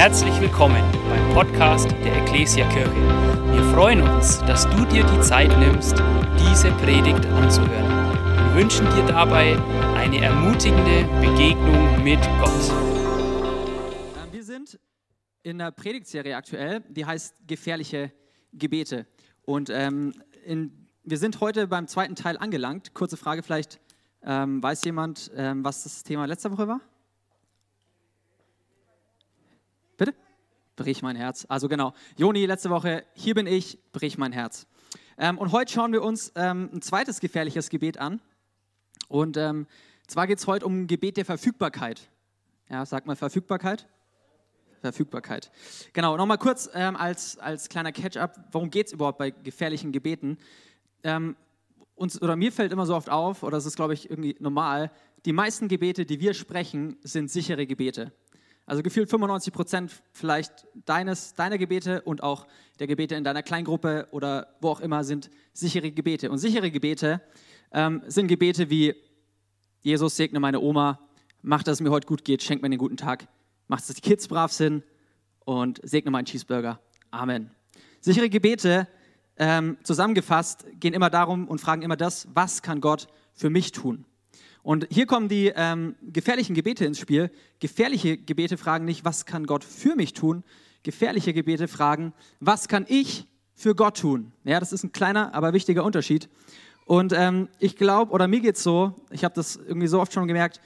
Herzlich willkommen beim Podcast der Ecclesia Kirche. Wir freuen uns, dass du dir die Zeit nimmst, diese Predigt anzuhören. Wir wünschen dir dabei eine ermutigende Begegnung mit Gott. Ähm, Wir sind in einer Predigtserie aktuell, die heißt Gefährliche Gebete. Und ähm, in, wir sind heute beim zweiten Teil angelangt. Kurze Frage vielleicht, ähm, weiß jemand, ähm, was das Thema letzter Woche war? Bitte? Brich mein Herz. Also genau, Joni, letzte Woche, hier bin ich, brich mein Herz. Ähm, und heute schauen wir uns ähm, ein zweites gefährliches Gebet an. Und ähm, zwar geht es heute um ein Gebet der Verfügbarkeit. Ja, sag mal Verfügbarkeit. Verfügbarkeit. Genau, nochmal kurz ähm, als, als kleiner Catch-up, worum geht es überhaupt bei gefährlichen Gebeten? Ähm, uns, oder mir fällt immer so oft auf, oder es ist, glaube ich, irgendwie normal, die meisten Gebete, die wir sprechen, sind sichere Gebete. Also gefühlt 95 Prozent vielleicht deines, deiner Gebete und auch der Gebete in deiner Kleingruppe oder wo auch immer sind sichere Gebete. Und sichere Gebete ähm, sind Gebete wie Jesus segne meine Oma, mach, dass es mir heute gut geht, schenk mir einen guten Tag, mach, dass die Kids brav sind und segne meinen Cheeseburger. Amen. Sichere Gebete, ähm, zusammengefasst, gehen immer darum und fragen immer das, was kann Gott für mich tun? Und hier kommen die ähm, gefährlichen Gebete ins Spiel. Gefährliche Gebete fragen nicht, was kann Gott für mich tun? Gefährliche Gebete fragen, was kann ich für Gott tun? Ja, das ist ein kleiner, aber wichtiger Unterschied. Und ähm, ich glaube, oder mir geht es so, ich habe das irgendwie so oft schon gemerkt,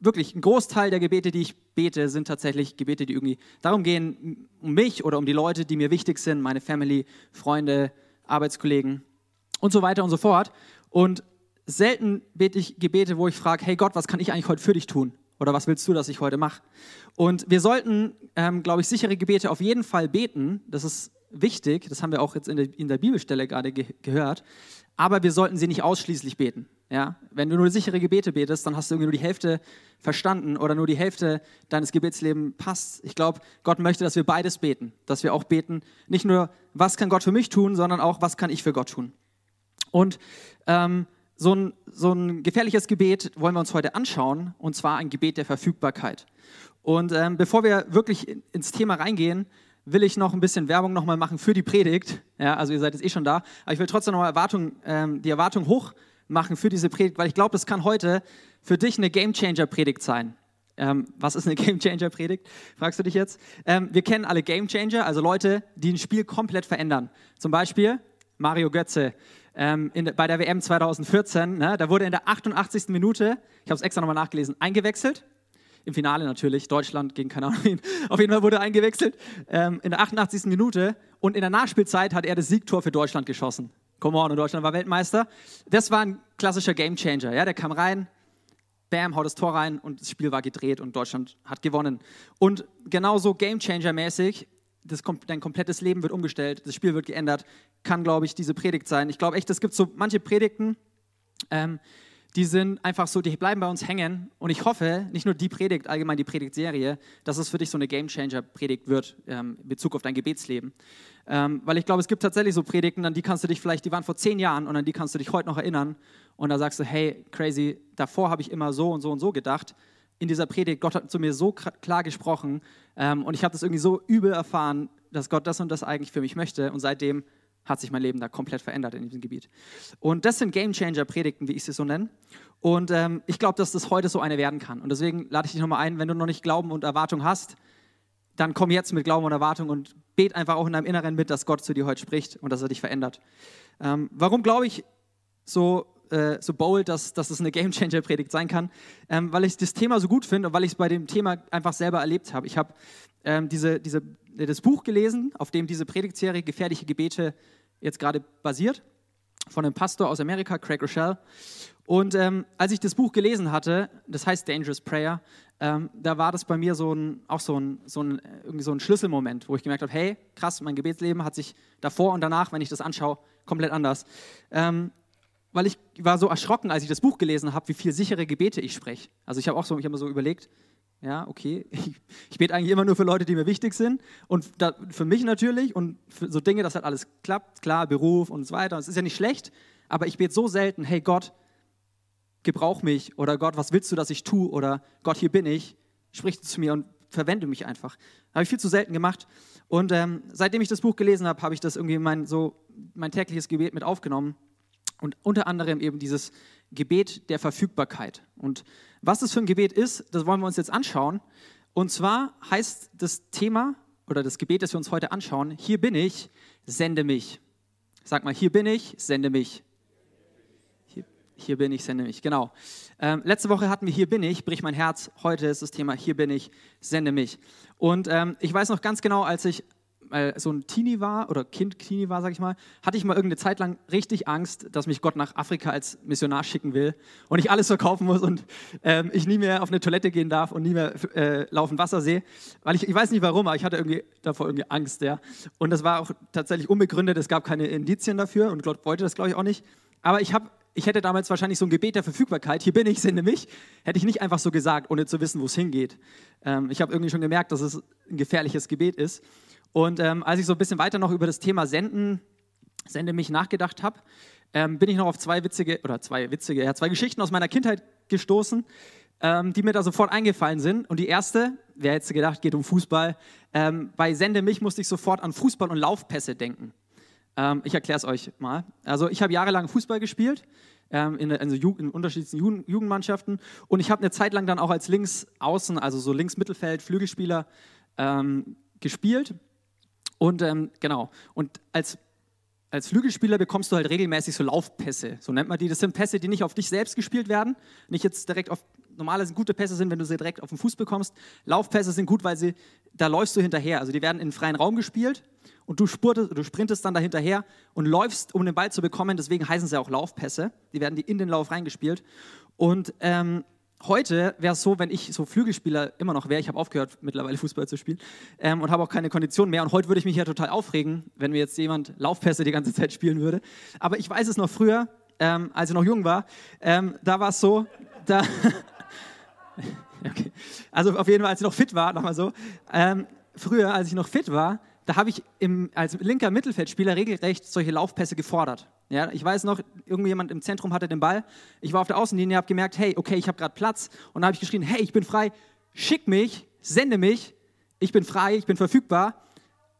wirklich ein Großteil der Gebete, die ich bete, sind tatsächlich Gebete, die irgendwie darum gehen, um mich oder um die Leute, die mir wichtig sind, meine Family, Freunde, Arbeitskollegen und so weiter und so fort. Und selten bete ich Gebete, wo ich frage, hey Gott, was kann ich eigentlich heute für dich tun? Oder was willst du, dass ich heute mache? Und wir sollten, ähm, glaube ich, sichere Gebete auf jeden Fall beten. Das ist wichtig. Das haben wir auch jetzt in der, in der Bibelstelle gerade ge gehört. Aber wir sollten sie nicht ausschließlich beten. Ja? Wenn du nur sichere Gebete betest, dann hast du irgendwie nur die Hälfte verstanden oder nur die Hälfte deines Gebetslebens passt. Ich glaube, Gott möchte, dass wir beides beten. Dass wir auch beten, nicht nur, was kann Gott für mich tun, sondern auch, was kann ich für Gott tun. Und ähm, so ein, so ein gefährliches Gebet wollen wir uns heute anschauen, und zwar ein Gebet der Verfügbarkeit. Und ähm, bevor wir wirklich ins Thema reingehen, will ich noch ein bisschen Werbung nochmal machen für die Predigt. Ja, also ihr seid jetzt eh schon da, aber ich will trotzdem noch Erwartung, ähm, die Erwartung hoch machen für diese Predigt, weil ich glaube, das kann heute für dich eine Gamechanger-Predigt sein. Ähm, was ist eine Gamechanger-Predigt? Fragst du dich jetzt? Ähm, wir kennen alle Gamechanger, also Leute, die ein Spiel komplett verändern. Zum Beispiel Mario Götze ähm, in, bei der WM 2014. Ne, da wurde in der 88. Minute, ich habe es extra nochmal nachgelesen, eingewechselt. Im Finale natürlich, Deutschland gegen keine Ahnung wen. Auf jeden Fall wurde eingewechselt. Ähm, in der 88. Minute und in der Nachspielzeit hat er das Siegtor für Deutschland geschossen. Come on, und Deutschland war Weltmeister. Das war ein klassischer Gamechanger. Ja, der kam rein, bam, haut das Tor rein und das Spiel war gedreht und Deutschland hat gewonnen. Und genauso Gamechanger-mäßig, das, dein komplettes Leben wird umgestellt, das Spiel wird geändert, kann, glaube ich, diese Predigt sein. Ich glaube echt, es gibt so manche Predigten, ähm, die sind einfach so, die bleiben bei uns hängen. Und ich hoffe, nicht nur die Predigt, allgemein die Predigtserie, dass es für dich so eine Gamechanger-Predigt wird ähm, in Bezug auf dein Gebetsleben. Ähm, weil ich glaube, es gibt tatsächlich so Predigten, an die kannst du dich vielleicht, die waren vor zehn Jahren und an die kannst du dich heute noch erinnern. Und da sagst du, hey, crazy, davor habe ich immer so und so und so gedacht. In dieser Predigt, Gott hat zu mir so klar gesprochen ähm, und ich habe das irgendwie so übel erfahren, dass Gott das und das eigentlich für mich möchte. Und seitdem hat sich mein Leben da komplett verändert in diesem Gebiet. Und das sind Gamechanger-Predigten, wie ich sie so nenne. Und ähm, ich glaube, dass das heute so eine werden kann. Und deswegen lade ich dich nochmal ein, wenn du noch nicht Glauben und Erwartung hast, dann komm jetzt mit Glauben und Erwartung und bet einfach auch in deinem Inneren mit, dass Gott zu dir heute spricht und dass er dich verändert. Ähm, warum glaube ich so, äh, so bold, dass, dass es eine Gamechanger-Predigt sein kann? Ähm, weil ich das Thema so gut finde und weil ich es bei dem Thema einfach selber erlebt habe. Ich habe ähm, diese, diese, das Buch gelesen, auf dem diese Predigtserie Gefährliche Gebete jetzt gerade basiert, von einem Pastor aus Amerika, Craig Rochelle. Und ähm, als ich das Buch gelesen hatte, das heißt Dangerous Prayer, ähm, da war das bei mir so ein, auch so ein, so, ein, irgendwie so ein Schlüsselmoment, wo ich gemerkt habe, hey, krass, mein Gebetsleben hat sich davor und danach, wenn ich das anschaue, komplett anders. Ähm, weil ich war so erschrocken, als ich das Buch gelesen habe, wie viele sichere Gebete ich spreche. Also ich habe auch so, ich habe mir so überlegt, ja, okay, ich, ich bete eigentlich immer nur für Leute, die mir wichtig sind und da, für mich natürlich und für so Dinge, dass halt alles klappt, klar, Beruf und so weiter. Es ist ja nicht schlecht, aber ich bete so selten, hey Gott, gebrauch mich oder Gott, was willst du, dass ich tue oder Gott, hier bin ich, sprich zu mir und verwende mich einfach. Habe ich viel zu selten gemacht. Und ähm, seitdem ich das Buch gelesen habe, habe ich das irgendwie mein, so, mein tägliches Gebet mit aufgenommen. Und unter anderem eben dieses Gebet der Verfügbarkeit. Und was das für ein Gebet ist, das wollen wir uns jetzt anschauen. Und zwar heißt das Thema oder das Gebet, das wir uns heute anschauen, hier bin ich, sende mich. Sag mal, hier bin ich, sende mich. Hier, hier bin ich, sende mich. Genau. Ähm, letzte Woche hatten wir Hier bin ich, brich mein Herz. Heute ist das Thema Hier bin ich, sende mich. Und ähm, ich weiß noch ganz genau, als ich äh, so ein Teenie war oder Kind Teenie war, sag ich mal, hatte ich mal irgendeine Zeit lang richtig Angst, dass mich Gott nach Afrika als Missionar schicken will und ich alles verkaufen muss und ähm, ich nie mehr auf eine Toilette gehen darf und nie mehr äh, laufen Wasser sehe, weil ich, ich weiß nicht warum, aber ich hatte irgendwie davor irgendwie Angst, ja. Und das war auch tatsächlich unbegründet, es gab keine Indizien dafür und Gott wollte das, glaube ich, auch nicht. Aber ich habe ich hätte damals wahrscheinlich so ein Gebet der Verfügbarkeit, hier bin ich, sende mich, hätte ich nicht einfach so gesagt, ohne zu wissen, wo es hingeht. Ähm, ich habe irgendwie schon gemerkt, dass es ein gefährliches Gebet ist. Und ähm, als ich so ein bisschen weiter noch über das Thema Senden, Sende mich nachgedacht habe, ähm, bin ich noch auf zwei witzige, oder zwei witzige, ja, zwei Geschichten aus meiner Kindheit gestoßen, ähm, die mir da sofort eingefallen sind. Und die erste, wer hätte gedacht, geht um Fußball. Ähm, bei Sende mich musste ich sofort an Fußball und Laufpässe denken. Ähm, ich erkläre es euch mal. Also ich habe jahrelang Fußball gespielt, ähm, in, also in unterschiedlichen Jugend Jugendmannschaften. Und ich habe eine Zeit lang dann auch als Linksaußen, also so Linksmittelfeld, Flügelspieler gespielt. Und ähm, genau, und als, als Flügelspieler bekommst du halt regelmäßig so Laufpässe, so nennt man die. Das sind Pässe, die nicht auf dich selbst gespielt werden, nicht jetzt direkt auf, normale gute Pässe sind, wenn du sie direkt auf den Fuß bekommst. Laufpässe sind gut, weil sie, da läufst du hinterher. Also die werden in freien Raum gespielt und du, spurtest, du sprintest dann da hinterher und läufst, um den Ball zu bekommen. Deswegen heißen sie auch Laufpässe. Die werden die in den Lauf reingespielt. Und ähm, heute wäre es so, wenn ich so Flügelspieler immer noch wäre, ich habe aufgehört mittlerweile Fußball zu spielen ähm, und habe auch keine Kondition mehr und heute würde ich mich ja total aufregen, wenn mir jetzt jemand Laufpässe die ganze Zeit spielen würde. Aber ich weiß es noch früher, ähm, als ich noch jung war, ähm, da war es so, da... okay. Also auf jeden Fall, als ich noch fit war, nochmal so, ähm, früher, als ich noch fit war, da habe ich im, als linker Mittelfeldspieler regelrecht solche Laufpässe gefordert. Ja, ich weiß noch, irgendjemand im Zentrum hatte den Ball. Ich war auf der Außenlinie, habe gemerkt, hey, okay, ich habe gerade Platz. Und dann habe ich geschrien, hey, ich bin frei, schick mich, sende mich, ich bin frei, ich bin verfügbar,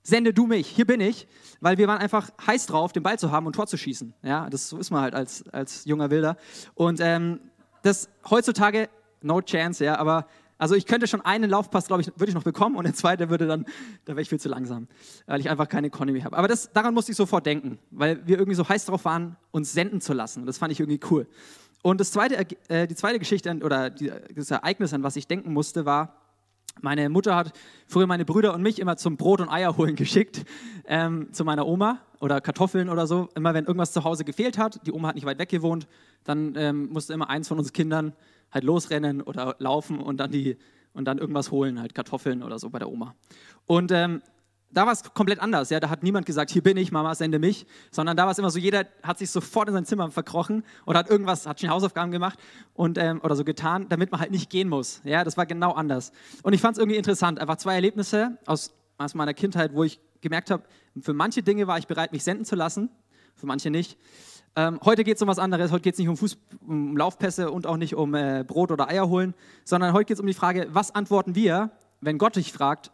sende du mich, hier bin ich. Weil wir waren einfach heiß drauf, den Ball zu haben und Tor zu schießen. Ja, das so ist man halt als, als junger Wilder. Und ähm, das heutzutage, no chance, ja, aber also ich könnte schon einen Laufpass, glaube ich, würde ich noch bekommen und der zweite würde dann, da wäre ich viel zu langsam, weil ich einfach keine Economy habe. Aber das, daran musste ich sofort denken, weil wir irgendwie so heiß drauf waren, uns senden zu lassen. Und das fand ich irgendwie cool. Und das zweite, äh, die zweite Geschichte oder die, das Ereignis, an was ich denken musste, war, meine Mutter hat früher meine Brüder und mich immer zum Brot und Eier holen geschickt, ähm, zu meiner Oma oder Kartoffeln oder so. Immer wenn irgendwas zu Hause gefehlt hat, die Oma hat nicht weit weg gewohnt, dann ähm, musste immer eins von uns Kindern halt losrennen oder laufen und dann, die, und dann irgendwas holen, halt Kartoffeln oder so bei der Oma. Und ähm, da war es komplett anders. Ja, da hat niemand gesagt, hier bin ich, Mama, sende mich, sondern da war es immer so, jeder hat sich sofort in sein Zimmer verkrochen oder hat irgendwas, hat schon Hausaufgaben gemacht und, ähm, oder so getan, damit man halt nicht gehen muss. Ja, das war genau anders. Und ich fand es irgendwie interessant, einfach zwei Erlebnisse aus, aus meiner Kindheit, wo ich gemerkt habe, für manche Dinge war ich bereit, mich senden zu lassen, für manche nicht. Ähm, heute geht es um was anderes. Heute geht es nicht um, Fuß, um Laufpässe und auch nicht um äh, Brot oder Eier holen, sondern heute geht es um die Frage, was antworten wir, wenn Gott dich fragt,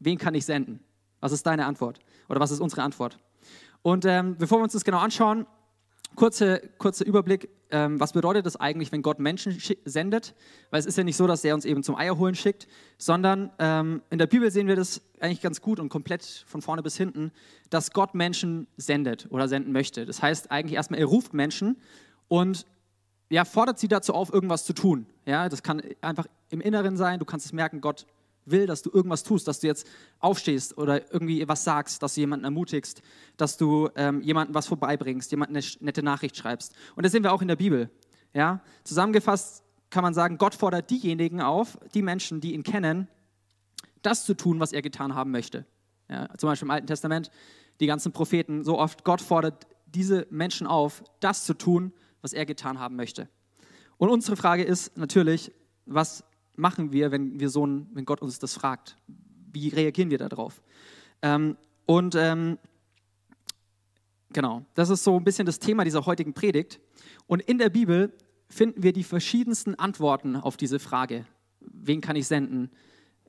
wen kann ich senden? Was ist deine Antwort? Oder was ist unsere Antwort? Und ähm, bevor wir uns das genau anschauen, kurzer kurze Überblick, ähm, was bedeutet das eigentlich, wenn Gott Menschen sendet? Weil es ist ja nicht so, dass er uns eben zum Eierholen schickt, sondern ähm, in der Bibel sehen wir das eigentlich ganz gut und komplett von vorne bis hinten, dass Gott Menschen sendet oder senden möchte. Das heißt eigentlich erstmal, er ruft Menschen und ja, fordert sie dazu auf, irgendwas zu tun. Ja, das kann einfach im Inneren sein, du kannst es merken, Gott will, dass du irgendwas tust, dass du jetzt aufstehst oder irgendwie was sagst, dass du jemanden ermutigst, dass du ähm, jemandem was vorbeibringst, jemandem eine nette Nachricht schreibst. Und das sehen wir auch in der Bibel. Ja? Zusammengefasst kann man sagen, Gott fordert diejenigen auf, die Menschen, die ihn kennen, das zu tun, was er getan haben möchte. Ja? Zum Beispiel im Alten Testament, die ganzen Propheten, so oft, Gott fordert diese Menschen auf, das zu tun, was er getan haben möchte. Und unsere Frage ist natürlich, was machen wir, wenn, wir so ein, wenn Gott uns das fragt? Wie reagieren wir darauf? Ähm, und ähm, genau, das ist so ein bisschen das Thema dieser heutigen Predigt. Und in der Bibel finden wir die verschiedensten Antworten auf diese Frage. Wen kann ich senden?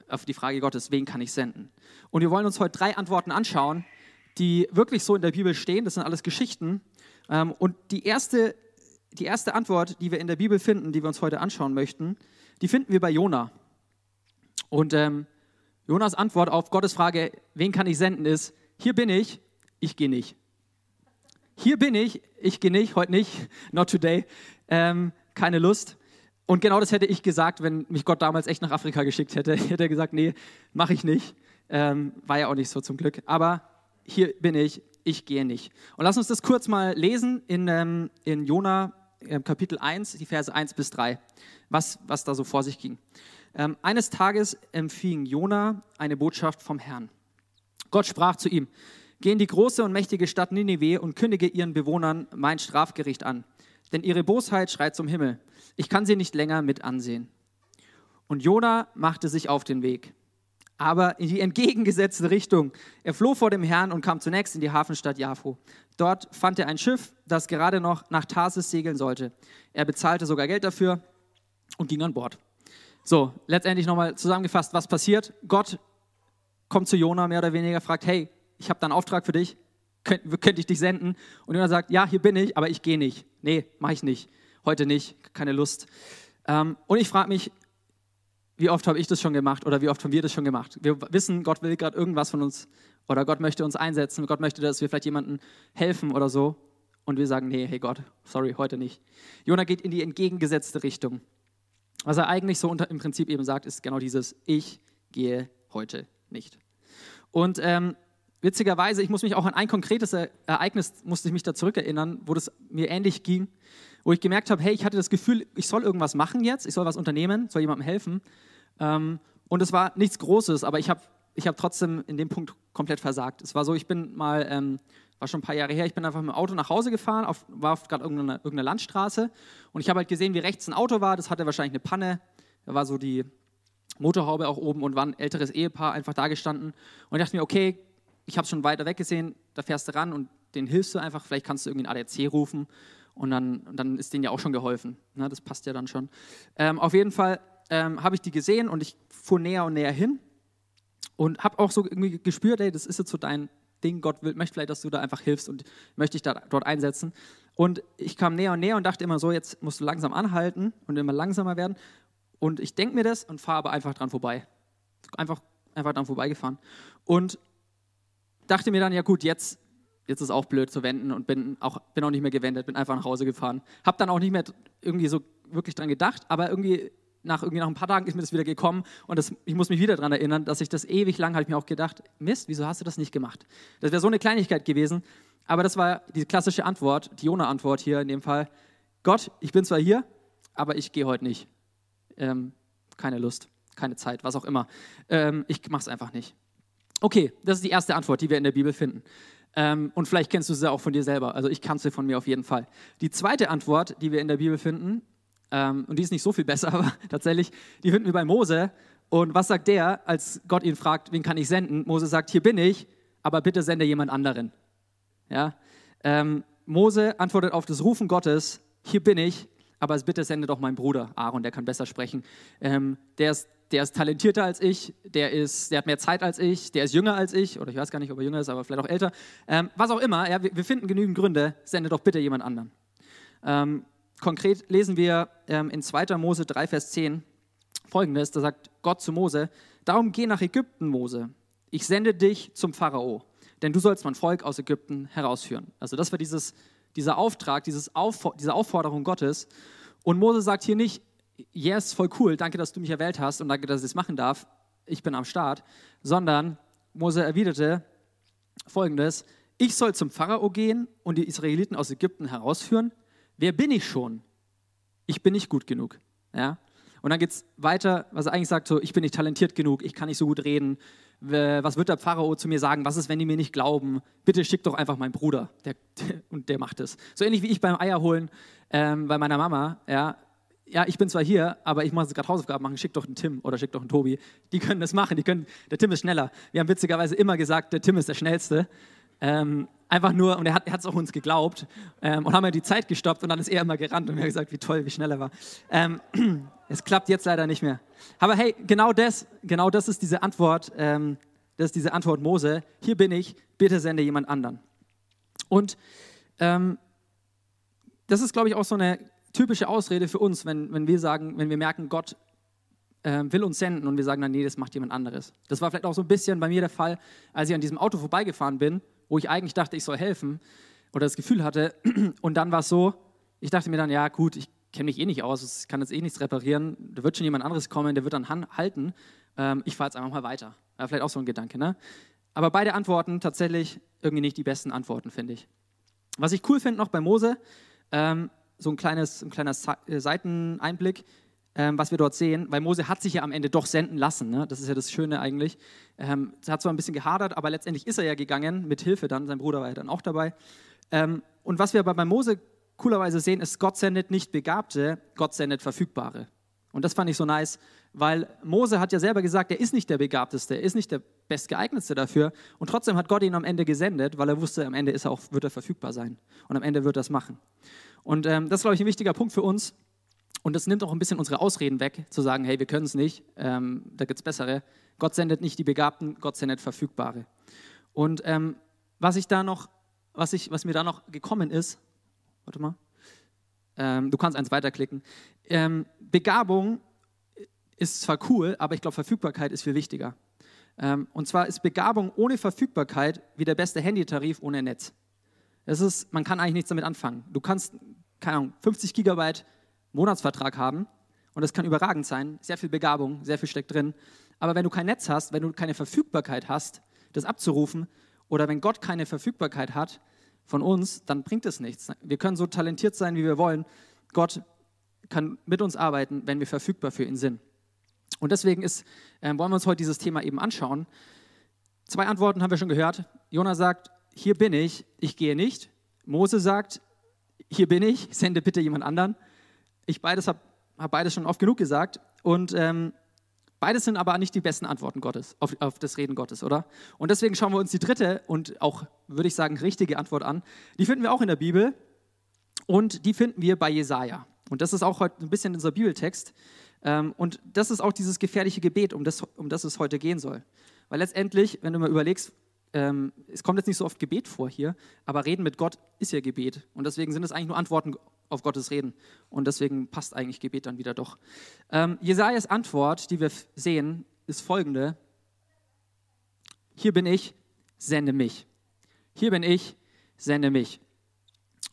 auf die Frage Gottes, wen kann ich senden? Und wir wollen uns heute drei Antworten anschauen, die wirklich so in der Bibel stehen. Das sind alles Geschichten. Ähm, und die erste, die erste Antwort, die wir in der Bibel finden, die wir uns heute anschauen möchten, die finden wir bei Jona. Und ähm, Jonas Antwort auf Gottes Frage, wen kann ich senden, ist, hier bin ich, ich gehe nicht. Hier bin ich, ich gehe nicht, heute nicht, not today, ähm, keine Lust. Und genau das hätte ich gesagt, wenn mich Gott damals echt nach Afrika geschickt hätte. Ich hätte gesagt, nee, mache ich nicht. Ähm, war ja auch nicht so zum Glück. Aber hier bin ich, ich gehe nicht. Und lass uns das kurz mal lesen in, ähm, in Jona Kapitel 1, die Verse 1 bis 3, was, was da so vor sich ging. Ähm, eines Tages empfing Jona eine Botschaft vom Herrn. Gott sprach zu ihm, Geh in die große und mächtige Stadt Ninive und kündige ihren Bewohnern mein Strafgericht an, denn ihre Bosheit schreit zum Himmel. Ich kann sie nicht länger mit ansehen. Und Jona machte sich auf den Weg, aber in die entgegengesetzte Richtung. Er floh vor dem Herrn und kam zunächst in die Hafenstadt Jaffo. Dort fand er ein Schiff, das gerade noch nach Tarsis segeln sollte. Er bezahlte sogar Geld dafür und ging an Bord. So, letztendlich nochmal zusammengefasst, was passiert? Gott kommt zu Jona mehr oder weniger, fragt, hey, ich habe da einen Auftrag für dich, könnte könnt ich dich senden? Und Jona sagt, ja, hier bin ich, aber ich gehe nicht. Nee, mache ich nicht. Heute nicht, keine Lust. Ähm, und ich frage mich, wie oft habe ich das schon gemacht oder wie oft haben wir das schon gemacht? Wir wissen, Gott will gerade irgendwas von uns oder Gott möchte uns einsetzen, Gott möchte, dass wir vielleicht jemandem helfen oder so. Und wir sagen, nee, hey Gott, sorry, heute nicht. Jona geht in die entgegengesetzte Richtung. Was er eigentlich so unter, im Prinzip eben sagt, ist genau dieses, ich gehe heute nicht. Und ähm, witzigerweise, ich muss mich auch an ein konkretes Ereignis, musste ich mich da zurückerinnern, wo das mir ähnlich ging, wo ich gemerkt habe, hey, ich hatte das Gefühl, ich soll irgendwas machen jetzt, ich soll was unternehmen, soll jemandem helfen. Ähm, und es war nichts Großes, aber ich habe ich hab trotzdem in dem Punkt komplett versagt. Es war so, ich bin mal, ähm, war schon ein paar Jahre her, ich bin einfach mit dem Auto nach Hause gefahren, auf, war gerade irgendeine, irgendeine Landstraße und ich habe halt gesehen, wie rechts ein Auto war, das hatte wahrscheinlich eine Panne, da war so die Motorhaube auch oben und war ein älteres Ehepaar einfach da gestanden und ich dachte mir, okay, ich habe schon weiter weg gesehen, da fährst du ran und den hilfst du einfach, vielleicht kannst du irgendwie einen ADAC rufen und dann, dann ist denen ja auch schon geholfen. Ne? Das passt ja dann schon. Ähm, auf jeden Fall ähm, habe ich die gesehen und ich fuhr näher und näher hin und habe auch so irgendwie gespürt, ey, das ist jetzt so dein Ding, Gott will, möchte vielleicht, dass du da einfach hilfst und möchte dich da, dort einsetzen. Und ich kam näher und näher und dachte immer so, jetzt musst du langsam anhalten und immer langsamer werden. Und ich denke mir das und fahre aber einfach dran vorbei. Einfach, einfach dran vorbeigefahren. Und dachte mir dann, ja gut, jetzt, jetzt ist auch blöd zu wenden und bin auch, bin auch nicht mehr gewendet, bin einfach nach Hause gefahren. Hab dann auch nicht mehr irgendwie so wirklich dran gedacht, aber irgendwie nach, irgendwie nach ein paar Tagen ist mir das wieder gekommen und das, ich muss mich wieder daran erinnern, dass ich das ewig lang, habe ich mir auch gedacht, Mist, wieso hast du das nicht gemacht? Das wäre so eine Kleinigkeit gewesen, aber das war die klassische Antwort, die Jona-Antwort hier in dem Fall. Gott, ich bin zwar hier, aber ich gehe heute nicht. Ähm, keine Lust, keine Zeit, was auch immer. Ähm, ich mache es einfach nicht. Okay, das ist die erste Antwort, die wir in der Bibel finden. Ähm, und vielleicht kennst du sie auch von dir selber. Also ich kann sie von mir auf jeden Fall. Die zweite Antwort, die wir in der Bibel finden, ähm, und die ist nicht so viel besser, aber tatsächlich, die finden wir bei Mose. Und was sagt der, als Gott ihn fragt, wen kann ich senden? Mose sagt, hier bin ich, aber bitte sende jemand anderen. Ja? Ähm, Mose antwortet auf das Rufen Gottes, hier bin ich, aber bitte sende doch meinen Bruder Aaron, der kann besser sprechen. Ähm, der ist der ist talentierter als ich, der, ist, der hat mehr Zeit als ich, der ist jünger als ich, oder ich weiß gar nicht, ob er jünger ist, aber vielleicht auch älter. Ähm, was auch immer, ja, wir, wir, finden genügend Gründe, sende doch bitte jemand anderen. Konkret lesen wir ähm, in 2. Mose 3, Vers 10 folgendes: Da sagt Gott zu Mose: Darum geh nach Ägypten, Mose. Ich sende dich zum Pharao, denn du sollst mein Volk aus Ägypten herausführen. Also, das war dieses, dieser Auftrag, dieses Auf, diese Aufforderung Gottes. Und Mose sagt hier nicht, yes, voll cool, danke, dass du mich erwählt hast und danke, dass ich es machen darf, ich bin am Start, sondern Mose erwiderte folgendes, ich soll zum Pharao gehen und die Israeliten aus Ägypten herausführen. Wer bin ich schon? Ich bin nicht gut genug. Ja? Und dann geht es weiter, was er eigentlich sagt, so, ich bin nicht talentiert genug, ich kann nicht so gut reden. Was wird der Pharao zu mir sagen? Was ist, wenn die mir nicht glauben? Bitte schick doch einfach meinen Bruder. Der, und der macht es. So ähnlich wie ich beim Eierholen ähm, bei meiner Mama. Ja, ja, ich bin zwar hier, aber ich muss gerade Hausaufgaben machen, schick doch einen Tim oder schick doch einen Tobi. Die können das machen, die können, der Tim ist schneller. Wir haben witzigerweise immer gesagt, der Tim ist der Schnellste. Ähm, einfach nur, und er hat es auch uns geglaubt ähm, und haben mir die Zeit gestoppt und dann ist er immer gerannt und mir gesagt, wie toll, wie schnell er war. Ähm, es klappt jetzt leider nicht mehr. Aber hey, genau das, genau das ist diese Antwort, ähm, das ist diese Antwort Mose. Hier bin ich, bitte sende jemand anderen. Und ähm, das ist, glaube ich, auch so eine typische Ausrede für uns, wenn, wenn wir sagen, wenn wir merken, Gott äh, will uns senden und wir sagen dann, nee, das macht jemand anderes. Das war vielleicht auch so ein bisschen bei mir der Fall, als ich an diesem Auto vorbeigefahren bin, wo ich eigentlich dachte, ich soll helfen oder das Gefühl hatte. Und dann war es so, ich dachte mir dann, ja gut, ich kenne mich eh nicht aus, ich kann jetzt eh nichts reparieren, da wird schon jemand anderes kommen, der wird dann halten. Ähm, ich fahre jetzt einfach mal weiter. Ja, vielleicht auch so ein Gedanke, ne? Aber beide Antworten tatsächlich irgendwie nicht die besten Antworten, finde ich. Was ich cool finde noch bei Mose, ähm, so ein, kleines, ein kleiner äh, Seiteneinblick, ähm, was wir dort sehen, weil Mose hat sich ja am Ende doch senden lassen. Ne? Das ist ja das Schöne eigentlich. Ähm, er hat zwar ein bisschen gehadert, aber letztendlich ist er ja gegangen, mit Hilfe dann. Sein Bruder war ja dann auch dabei. Ähm, und was wir aber bei Mose coolerweise sehen, ist, Gott sendet nicht Begabte, Gott sendet Verfügbare. Und das fand ich so nice, weil Mose hat ja selber gesagt, er ist nicht der Begabteste, er ist nicht der Bestgeeignetste dafür. Und trotzdem hat Gott ihn am Ende gesendet, weil er wusste, am Ende ist er auch, wird er verfügbar sein. Und am Ende wird er es machen. Und ähm, das ist, glaube ich, ein wichtiger Punkt für uns. Und das nimmt auch ein bisschen unsere Ausreden weg, zu sagen, hey, wir können es nicht, ähm, da gibt es bessere. Gott sendet nicht die Begabten, Gott sendet Verfügbare. Und ähm, was ich da noch, was, ich, was mir da noch gekommen ist, warte mal, ähm, du kannst eins weiterklicken. Ähm, Begabung ist zwar cool, aber ich glaube, Verfügbarkeit ist viel wichtiger. Ähm, und zwar ist Begabung ohne Verfügbarkeit wie der beste Handytarif ohne Netz. Das ist, man kann eigentlich nichts damit anfangen. Du kannst, keine Ahnung, 50 Gigabyte Monatsvertrag haben und das kann überragend sein, sehr viel Begabung, sehr viel steckt drin. Aber wenn du kein Netz hast, wenn du keine Verfügbarkeit hast, das abzurufen, oder wenn Gott keine Verfügbarkeit hat von uns, dann bringt es nichts. Wir können so talentiert sein, wie wir wollen. Gott kann mit uns arbeiten, wenn wir verfügbar für ihn sind. Und deswegen ist, äh, wollen wir uns heute dieses Thema eben anschauen. Zwei Antworten haben wir schon gehört. Jona sagt, hier bin ich, ich gehe nicht. Mose sagt, hier bin ich, sende bitte jemand anderen. Ich beides habe hab beides schon oft genug gesagt. Und ähm, beides sind aber nicht die besten Antworten Gottes, auf, auf das Reden Gottes, oder? Und deswegen schauen wir uns die dritte und auch, würde ich sagen, richtige Antwort an. Die finden wir auch in der Bibel und die finden wir bei Jesaja. Und das ist auch heute ein bisschen unser Bibeltext. Ähm, und das ist auch dieses gefährliche Gebet, um das, um das es heute gehen soll. Weil letztendlich, wenn du mal überlegst, ähm, es kommt jetzt nicht so oft Gebet vor hier, aber Reden mit Gott ist ja Gebet. Und deswegen sind es eigentlich nur Antworten auf Gottes Reden. Und deswegen passt eigentlich Gebet dann wieder doch. Ähm, Jesajas Antwort, die wir sehen, ist folgende: Hier bin ich, sende mich. Hier bin ich, sende mich.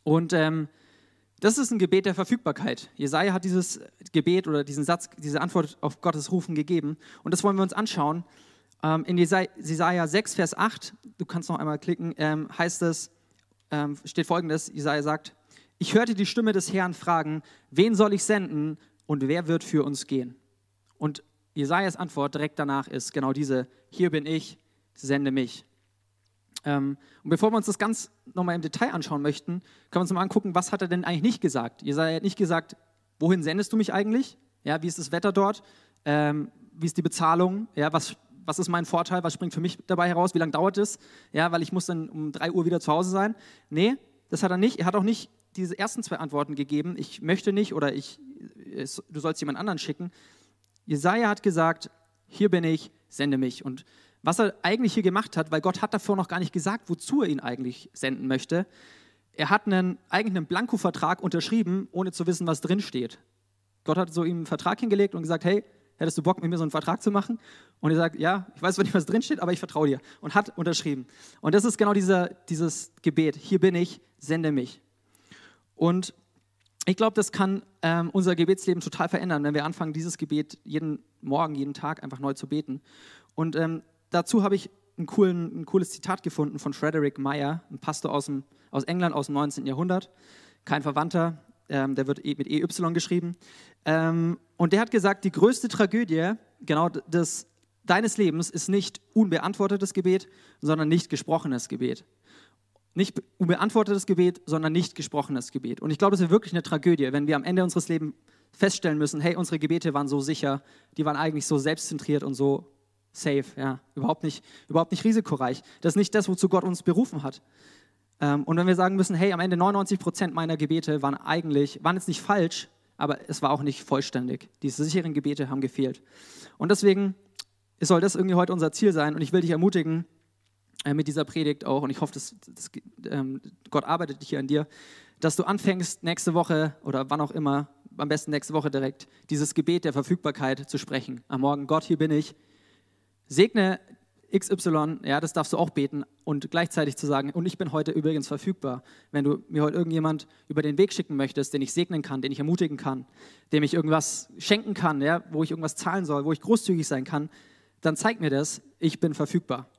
Und ähm, das ist ein Gebet der Verfügbarkeit. Jesaja hat dieses Gebet oder diesen Satz, diese Antwort auf Gottes Rufen gegeben. Und das wollen wir uns anschauen. Ähm, in Jesaja 6, Vers 8, du kannst noch einmal klicken, ähm, heißt es, ähm, steht folgendes: Jesaja sagt, ich hörte die Stimme des Herrn fragen, wen soll ich senden und wer wird für uns gehen? Und Jesajas Antwort direkt danach ist genau diese: Hier bin ich, sende mich. Ähm, und bevor wir uns das ganz nochmal im Detail anschauen möchten, können wir uns mal angucken, was hat er denn eigentlich nicht gesagt? Jesaja hat nicht gesagt, wohin sendest du mich eigentlich? Ja, wie ist das Wetter dort? Ähm, wie ist die Bezahlung? Ja, was, was ist mein Vorteil? Was springt für mich dabei heraus? Wie lange dauert es? Ja, weil ich muss dann um 3 Uhr wieder zu Hause sein. Nee, das hat er nicht. Er hat auch nicht diese ersten zwei Antworten gegeben, ich möchte nicht oder ich, es, du sollst jemand anderen schicken. Jesaja hat gesagt, hier bin ich, sende mich. Und was er eigentlich hier gemacht hat, weil Gott hat davor noch gar nicht gesagt, wozu er ihn eigentlich senden möchte, er hat einen, eigentlich einen Blankovertrag unterschrieben, ohne zu wissen, was drin steht. Gott hat so ihm einen Vertrag hingelegt und gesagt, hey, hättest du Bock, mit mir so einen Vertrag zu machen? Und er sagt, ja, ich weiß zwar nicht, was drin steht, aber ich vertraue dir. Und hat unterschrieben. Und das ist genau dieser, dieses Gebet. Hier bin ich, sende mich. Und ich glaube, das kann ähm, unser Gebetsleben total verändern, wenn wir anfangen, dieses Gebet jeden Morgen, jeden Tag einfach neu zu beten. Und ähm, dazu habe ich ein, coolen, ein, cooles Zitat gefunden von Frederick Meyer, ein Pastor aus, dem, aus England aus dem 19. Jahrhundert, kein Verwandter, ähm, der wird e, mit EY geschrieben. Ähm, und der hat gesagt, die größte Tragödie genau des, deines Lebens ist nicht unbeantwortetes Gebet, sondern nicht gesprochenes Gebet. Nicht unbeantwortetes Gebet, sondern nicht gesprochenes Gebet. Und ich glaube, es ist wirklich eine Tragödie, wenn wir am Ende unseres Lebens feststellen müssen, hey, unsere Gebete waren so sicher, die waren eigentlich so selbstzentriert und so safe, ja, überhaupt nicht, überhaupt nicht risikoreich. Das ist nicht das, wozu Gott uns berufen hat. Ähm, und wenn wir sagen müssen, hey, am Ende 99 Prozent meiner Gebete waren eigentlich, waren jetzt nicht falsch, aber es war auch nicht vollständig. Diese sicheren Gebete haben gefehlt. Und deswegen soll das irgendwie heute unser Ziel sein. Und ich will dich ermutigen, äh, mit dieser Predigt auch, und ich hoffe, dass, dass ähm, Gott arbeitet hier an dir, dass du anfängst, nächste Woche oder wann auch immer, am besten nächste Woche direkt, dieses Gebet der Verfügbarkeit zu sprechen. Am Morgen, Gott, hier bin ich. Segne XY, ja, das darfst du auch beten und gleichzeitig zu sagen, und ich bin heute übrigens verfügbar. Wenn du mir heute irgendjemand über den Weg schicken möchtest, den ich segnen kann, den ich ermutigen kann, dem ich irgendwas schenken kann, ja, wo ich irgendwas zahlen soll, wo ich großzügig sein kann, dann zeig mir das, ich bin verfügbar.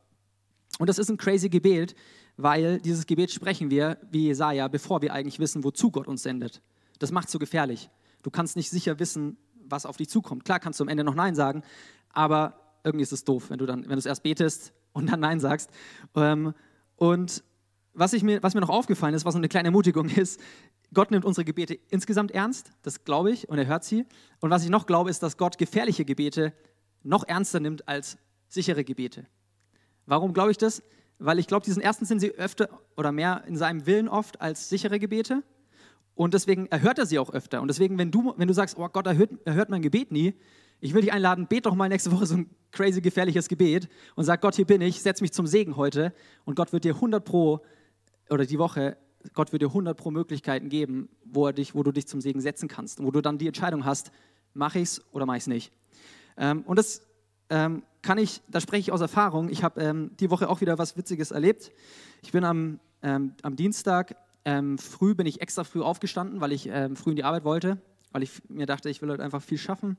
Und das ist ein crazy Gebet, weil dieses Gebet sprechen wir, wie Jesaja, bevor wir eigentlich wissen, wozu Gott uns sendet. Das macht es so gefährlich. Du kannst nicht sicher wissen, was auf dich zukommt. Klar kannst du am Ende noch Nein sagen, aber irgendwie ist es doof, wenn du dann, wenn du es erst betest und dann Nein sagst. Ähm, und was, ich mir, was mir noch aufgefallen ist, was so eine kleine Ermutigung ist, Gott nimmt unsere Gebete insgesamt ernst, das glaube ich, und er hört sie. Und was ich noch glaube, ist, dass Gott gefährliche Gebete noch ernster nimmt als sichere Gebete. Warum glaube ich das? Weil ich glaube, diesen ersten sind sie öfter oder mehr in seinem Willen oft als sichere Gebete. Und deswegen erhört er sie auch öfter. Und deswegen, wenn du, wenn du sagst, oh Gott, er hört, er hört mein Gebet nie, ich will dich einladen, bet doch mal nächste Woche so ein crazy gefährliches Gebet und sag, Gott, hier bin ich, setz mich zum Segen heute und Gott wird dir 100 pro, oder die Woche, Gott wird dir 100 pro Möglichkeiten geben, wo, er dich, wo du dich zum Segen setzen kannst und wo du dann die Entscheidung hast, mache ich es oder mache ich es nicht. Ähm, und das ähm, kann ich, da spreche ich aus Erfahrung, ich habe ähm, die Woche auch wieder was Witziges erlebt. Ich bin am, ähm, am Dienstag ähm, früh, bin ich extra früh aufgestanden, weil ich ähm, früh in die Arbeit wollte, weil ich mir dachte, ich will heute einfach viel schaffen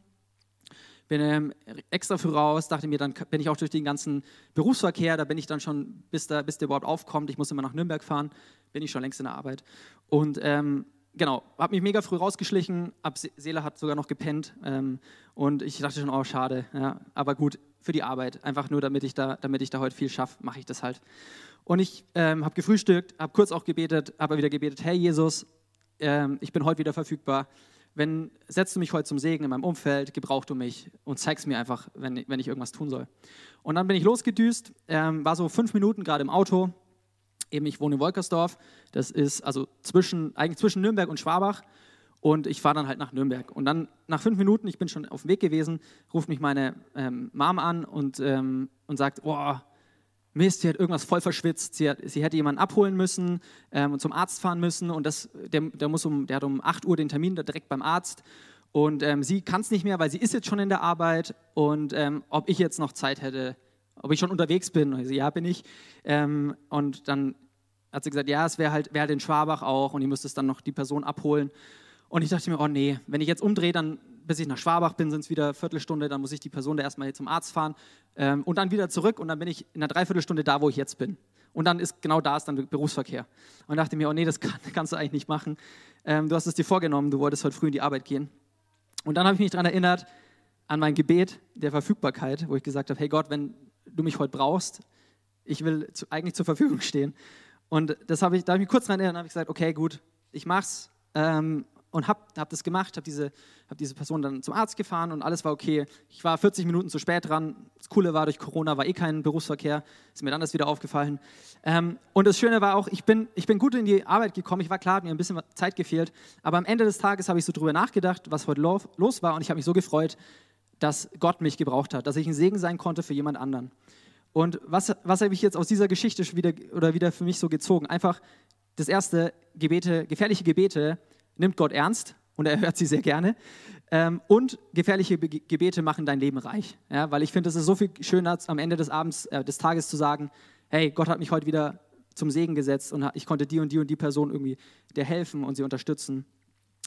bin ähm, extra früh raus, dachte mir, dann bin ich auch durch den ganzen Berufsverkehr, da bin ich dann schon, bis, da, bis der überhaupt aufkommt, ich muss immer nach Nürnberg fahren, bin ich schon längst in der Arbeit. Und ähm, genau, habe mich mega früh rausgeschlichen, ab Seele hat sogar noch gepennt ähm, und ich dachte schon, oh schade, ja, aber gut, für die Arbeit, einfach nur damit ich da, damit ich da heute viel schaffe, mache ich das halt. Und ich ähm, habe gefrühstückt, habe kurz auch gebetet, habe wieder gebetet, hey Jesus, ähm, ich bin heute wieder verfügbar, wenn, setzt du mich heute zum Segen in meinem Umfeld, gebrauch du mich und zeigst mir einfach, wenn, wenn ich irgendwas tun soll. Und dann bin ich losgedüst, ähm, war so fünf Minuten gerade im Auto. Eben, ich wohne in Wolkersdorf. Das ist also zwischen, eigentlich zwischen Nürnberg und Schwabach. Und ich fahre dann halt nach Nürnberg. Und dann nach fünf Minuten, ich bin schon auf dem Weg gewesen, ruft mich meine ähm, Mom an und, ähm, und sagt, boah, Mist, sie hat irgendwas voll verschwitzt, sie, hat, sie hätte jemanden abholen müssen ähm, und zum Arzt fahren müssen und das, der, der, muss um, der hat um 8 Uhr den Termin da direkt beim Arzt und ähm, sie kann es nicht mehr, weil sie ist jetzt schon in der Arbeit und ähm, ob ich jetzt noch Zeit hätte, ob ich schon unterwegs bin. Und ich ja, bin ich. Ähm, und dann hat sie gesagt, ja, es wäre halt, wär halt in Schwabach auch und ich müsste es dann noch die Person abholen. Und ich dachte mir, oh nee, wenn ich jetzt umdrehe, dann bis ich nach Schwabach bin, sind es wieder eine Viertelstunde, dann muss ich die Person da erstmal zum Arzt fahren ähm, und dann wieder zurück und dann bin ich in einer Dreiviertelstunde da, wo ich jetzt bin. Und dann ist genau da ist dann Berufsverkehr. Und dachte mir, oh nee, das kann, kannst du eigentlich nicht machen. Ähm, du hast es dir vorgenommen, du wolltest heute früh in die Arbeit gehen. Und dann habe ich mich daran erinnert, an mein Gebet der Verfügbarkeit, wo ich gesagt habe, hey Gott, wenn du mich heute brauchst, ich will zu, eigentlich zur Verfügung stehen. Und das habe ich, da habe ich mich kurz daran erinnert und habe gesagt, okay, gut, ich mach's. Ähm, und habe hab das gemacht, habe diese, hab diese Person dann zum Arzt gefahren und alles war okay. Ich war 40 Minuten zu spät dran. Das Coole war, durch Corona war eh kein Berufsverkehr, ist mir dann das wieder aufgefallen. Ähm, und das Schöne war auch, ich bin, ich bin gut in die Arbeit gekommen. Ich war klar, hat mir ein bisschen Zeit gefehlt. Aber am Ende des Tages habe ich so drüber nachgedacht, was heute los war und ich habe mich so gefreut, dass Gott mich gebraucht hat, dass ich ein Segen sein konnte für jemand anderen. Und was, was habe ich jetzt aus dieser Geschichte wieder, oder wieder für mich so gezogen? Einfach das erste, Gebete, gefährliche Gebete nimmt Gott ernst und er hört sie sehr gerne. Ähm, und gefährliche Be Gebete machen dein Leben reich. Ja, weil ich finde, es ist so viel schöner, am Ende des Abends, äh, des Tages zu sagen, hey, Gott hat mich heute wieder zum Segen gesetzt und ich konnte die und die und die Person irgendwie der helfen und sie unterstützen.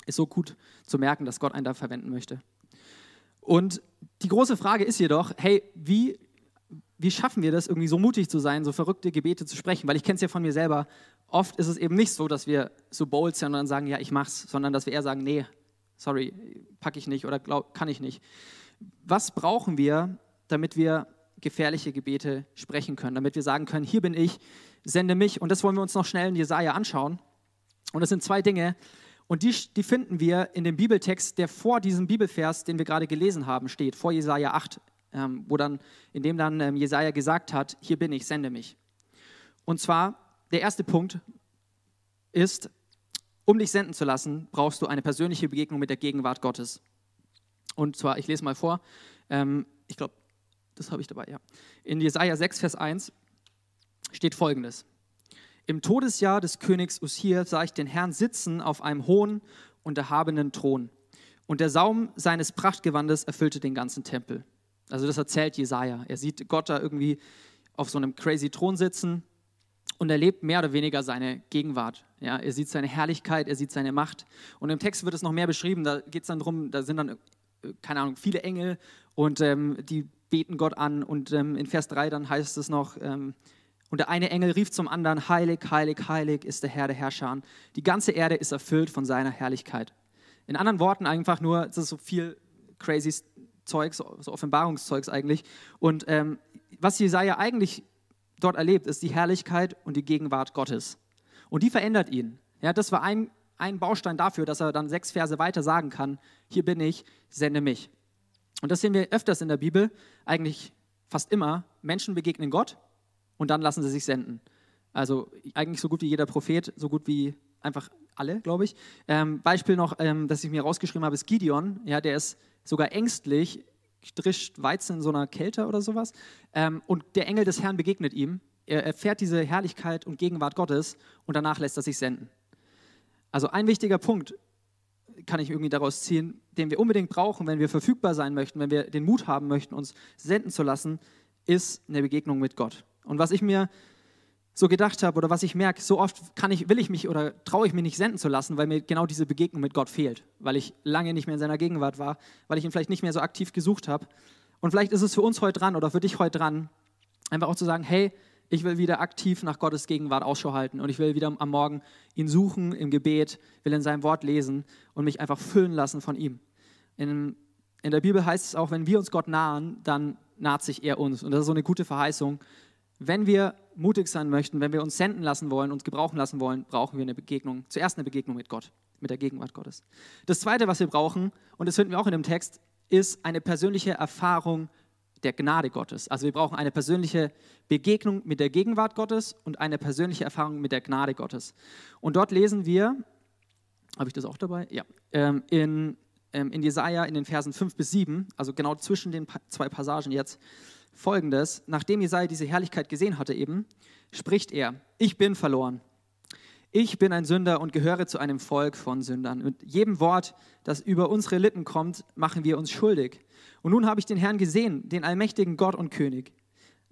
Ist so gut zu merken, dass Gott einen da verwenden möchte. Und die große Frage ist jedoch, hey, wie, wie schaffen wir das, irgendwie so mutig zu sein, so verrückte Gebete zu sprechen? Weil ich kenne es ja von mir selber oft ist es eben nicht so, dass wir so bold sind und dann sagen, ja, ich mach's, sondern dass wir eher sagen, nee, sorry, packe ich nicht oder glaub, kann ich nicht. Was brauchen wir, damit wir gefährliche Gebete sprechen können, damit wir sagen können, hier bin ich, sende mich. Und das wollen wir uns noch schnell in Jesaja anschauen. Und das sind zwei Dinge. Und die, die finden wir in dem Bibeltext, der vor diesem Bibelvers, den wir gerade gelesen haben, steht, vor Jesaja 8, ähm, wo dann, in dem dann ähm, Jesaja gesagt hat: Hier bin ich, sende mich. Und zwar, der erste Punkt ist, um dich senden zu lassen, brauchst du eine persönliche Begegnung mit der Gegenwart Gottes. Und zwar, ich lese mal vor, ähm, ich glaube, das habe ich dabei, ja. In Jesaja 6, Vers 1 steht folgendes: Im Todesjahr des Königs Usir sah ich den Herrn sitzen auf einem hohen und erhabenen Thron. Und der Saum seines Prachtgewandes erfüllte den ganzen Tempel. Also, das erzählt Jesaja. Er sieht Gott da irgendwie auf so einem crazy Thron sitzen und erlebt mehr oder weniger seine Gegenwart. Ja, er sieht seine Herrlichkeit, er sieht seine Macht. Und im Text wird es noch mehr beschrieben. Da geht es dann darum, da sind dann, äh, keine Ahnung, viele Engel und ähm, die beten Gott an. Und ähm, in Vers 3 dann heißt es noch, ähm, und der eine Engel rief zum anderen, heilig, heilig, heilig ist der Herr der Herrscher. Die ganze Erde ist erfüllt von seiner Herrlichkeit. In anderen Worten einfach nur, das ist so viel crazy Zeugs, so Offenbarungszeugs eigentlich. Und ähm, was Jesaja eigentlich dort erlebt, ist die Herrlichkeit und die Gegenwart Gottes. Und die verändert ihn. Ja, das war ein, ein Baustein dafür, dass er dann sechs Verse weiter sagen kann, hier bin ich, sende mich. Und das sehen wir öfters in der Bibel, eigentlich fast immer. Menschen begegnen Gott und dann lassen sie sich senden. Also eigentlich so gut wie jeder Prophet, so gut wie einfach alle, glaube ich. Ähm, Beispiel noch, ähm, das ich mir rausgeschrieben habe, ist Gideon. Ja, der ist sogar ängstlich drischt Weizen in so einer Kälte oder sowas. Ähm, und der Engel des Herrn begegnet ihm. Er erfährt diese Herrlichkeit und Gegenwart Gottes und danach lässt er sich senden. Also ein wichtiger Punkt kann ich irgendwie daraus ziehen, den wir unbedingt brauchen, wenn wir verfügbar sein möchten, wenn wir den Mut haben möchten, uns senden zu lassen, ist eine Begegnung mit Gott. Und was ich mir so gedacht habe oder was ich merke, so oft kann ich, will ich mich oder traue ich mich nicht senden zu lassen, weil mir genau diese Begegnung mit Gott fehlt, weil ich lange nicht mehr in seiner Gegenwart war, weil ich ihn vielleicht nicht mehr so aktiv gesucht habe. Und vielleicht ist es für uns heute dran oder für dich heute dran, einfach auch zu sagen, hey, ich will wieder aktiv nach Gottes Gegenwart Ausschau halten und ich will wieder am Morgen ihn suchen im Gebet, will in seinem Wort lesen und mich einfach füllen lassen von ihm. In, in der Bibel heißt es auch, wenn wir uns Gott nahen, dann naht sich er uns. Und das ist so eine gute Verheißung, wenn wir mutig sein möchten, wenn wir uns senden lassen wollen, uns gebrauchen lassen wollen, brauchen wir eine Begegnung, zuerst eine Begegnung mit Gott, mit der Gegenwart Gottes. Das Zweite, was wir brauchen, und das finden wir auch in dem Text, ist eine persönliche Erfahrung der Gnade Gottes. Also wir brauchen eine persönliche Begegnung mit der Gegenwart Gottes und eine persönliche Erfahrung mit der Gnade Gottes. Und dort lesen wir, habe ich das auch dabei? Ja, ähm, in, ähm, in Jesaja in den Versen 5 bis 7, also genau zwischen den zwei Passagen jetzt, folgendes, nachdem Jesaja diese Herrlichkeit gesehen hatte eben, spricht er, ich bin verloren. Ich bin ein Sünder und gehöre zu einem Volk von Sündern. Mit jedem Wort, das über unsere Lippen kommt, machen wir uns schuldig. Und nun habe ich den Herrn gesehen, den allmächtigen Gott und König.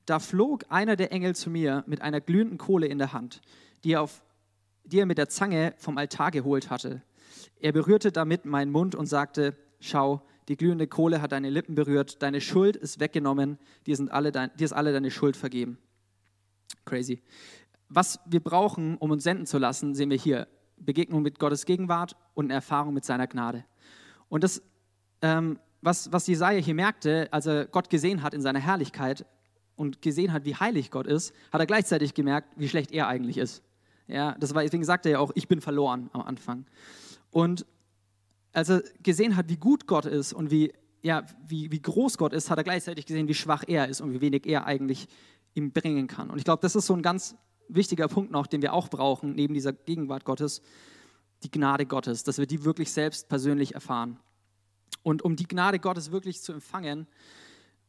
Da flog einer der Engel zu mir mit einer glühenden Kohle in der Hand, die er, auf, die er mit der Zange vom Altar geholt hatte. Er berührte damit meinen Mund und sagte, schau, die glühende Kohle hat deine Lippen berührt, deine Schuld ist weggenommen, dir, sind alle dein, dir ist alle deine Schuld vergeben. Crazy. Was wir brauchen, um uns senden zu lassen, sehen wir hier. Begegnung mit Gottes Gegenwart und eine Erfahrung mit seiner Gnade. Und das, ähm, was, was Jesaja hier merkte, als er Gott gesehen hat in seiner Herrlichkeit und gesehen hat, wie heilig Gott ist, hat er gleichzeitig gemerkt, wie schlecht er eigentlich ist. Ja, das war, deswegen sagte er ja auch, ich bin verloren am Anfang. Und als er gesehen hat, wie gut Gott ist und wie, ja, wie, wie groß Gott ist, hat er gleichzeitig gesehen, wie schwach er ist und wie wenig er eigentlich ihm bringen kann. Und ich glaube, das ist so ein ganz wichtiger Punkt noch, den wir auch brauchen, neben dieser Gegenwart Gottes, die Gnade Gottes, dass wir die wirklich selbst persönlich erfahren. Und um die Gnade Gottes wirklich zu empfangen,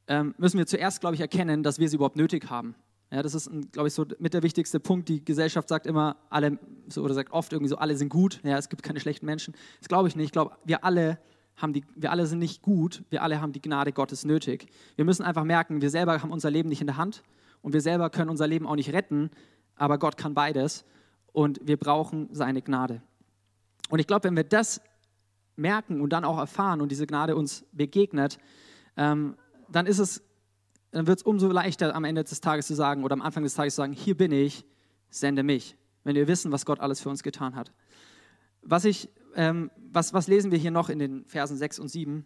ähm, müssen wir zuerst, glaube ich, erkennen, dass wir sie überhaupt nötig haben. Ja, das ist, glaube ich, so mit der wichtigste Punkt. Die Gesellschaft sagt immer, alle, so, oder sagt oft irgendwie so, alle sind gut. Ja, es gibt keine schlechten Menschen. Das glaube ich nicht. Ich glaube, wir alle haben die, wir alle sind nicht gut. Wir alle haben die Gnade Gottes nötig. Wir müssen einfach merken, wir selber haben unser Leben nicht in der Hand und wir selber können unser Leben auch nicht retten. Aber Gott kann beides und wir brauchen seine Gnade. Und ich glaube, wenn wir das merken und dann auch erfahren und diese Gnade uns begegnet, ähm, dann ist es dann wird es umso leichter am Ende des Tages zu sagen oder am Anfang des Tages zu sagen, hier bin ich, sende mich, wenn wir wissen, was Gott alles für uns getan hat. Was, ich, ähm, was, was lesen wir hier noch in den Versen 6 und 7?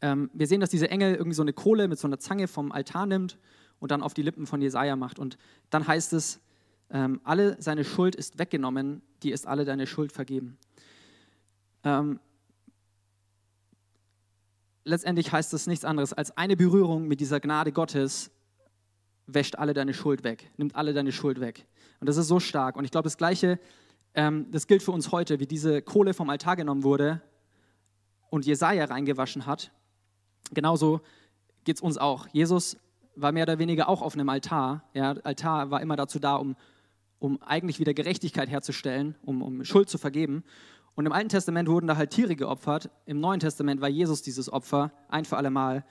Ähm, wir sehen, dass dieser Engel irgendwie so eine Kohle mit so einer Zange vom Altar nimmt und dann auf die Lippen von Jesaja macht. Und dann heißt es, ähm, alle seine Schuld ist weggenommen, die ist alle deine Schuld vergeben. Ähm, letztendlich heißt das nichts anderes als eine Berührung mit dieser Gnade Gottes wäscht alle deine Schuld weg, nimmt alle deine Schuld weg. Und das ist so stark. Und ich glaube, das Gleiche, ähm, das gilt für uns heute, wie diese Kohle vom Altar genommen wurde und Jesaja reingewaschen hat. Genauso geht es uns auch. Jesus war mehr oder weniger auch auf einem Altar. Ja, Altar war immer dazu da, um, um eigentlich wieder Gerechtigkeit herzustellen, um, um Schuld zu vergeben. Und im Alten Testament wurden da halt Tiere geopfert. Im Neuen Testament war Jesus dieses Opfer, ein für alle Mal.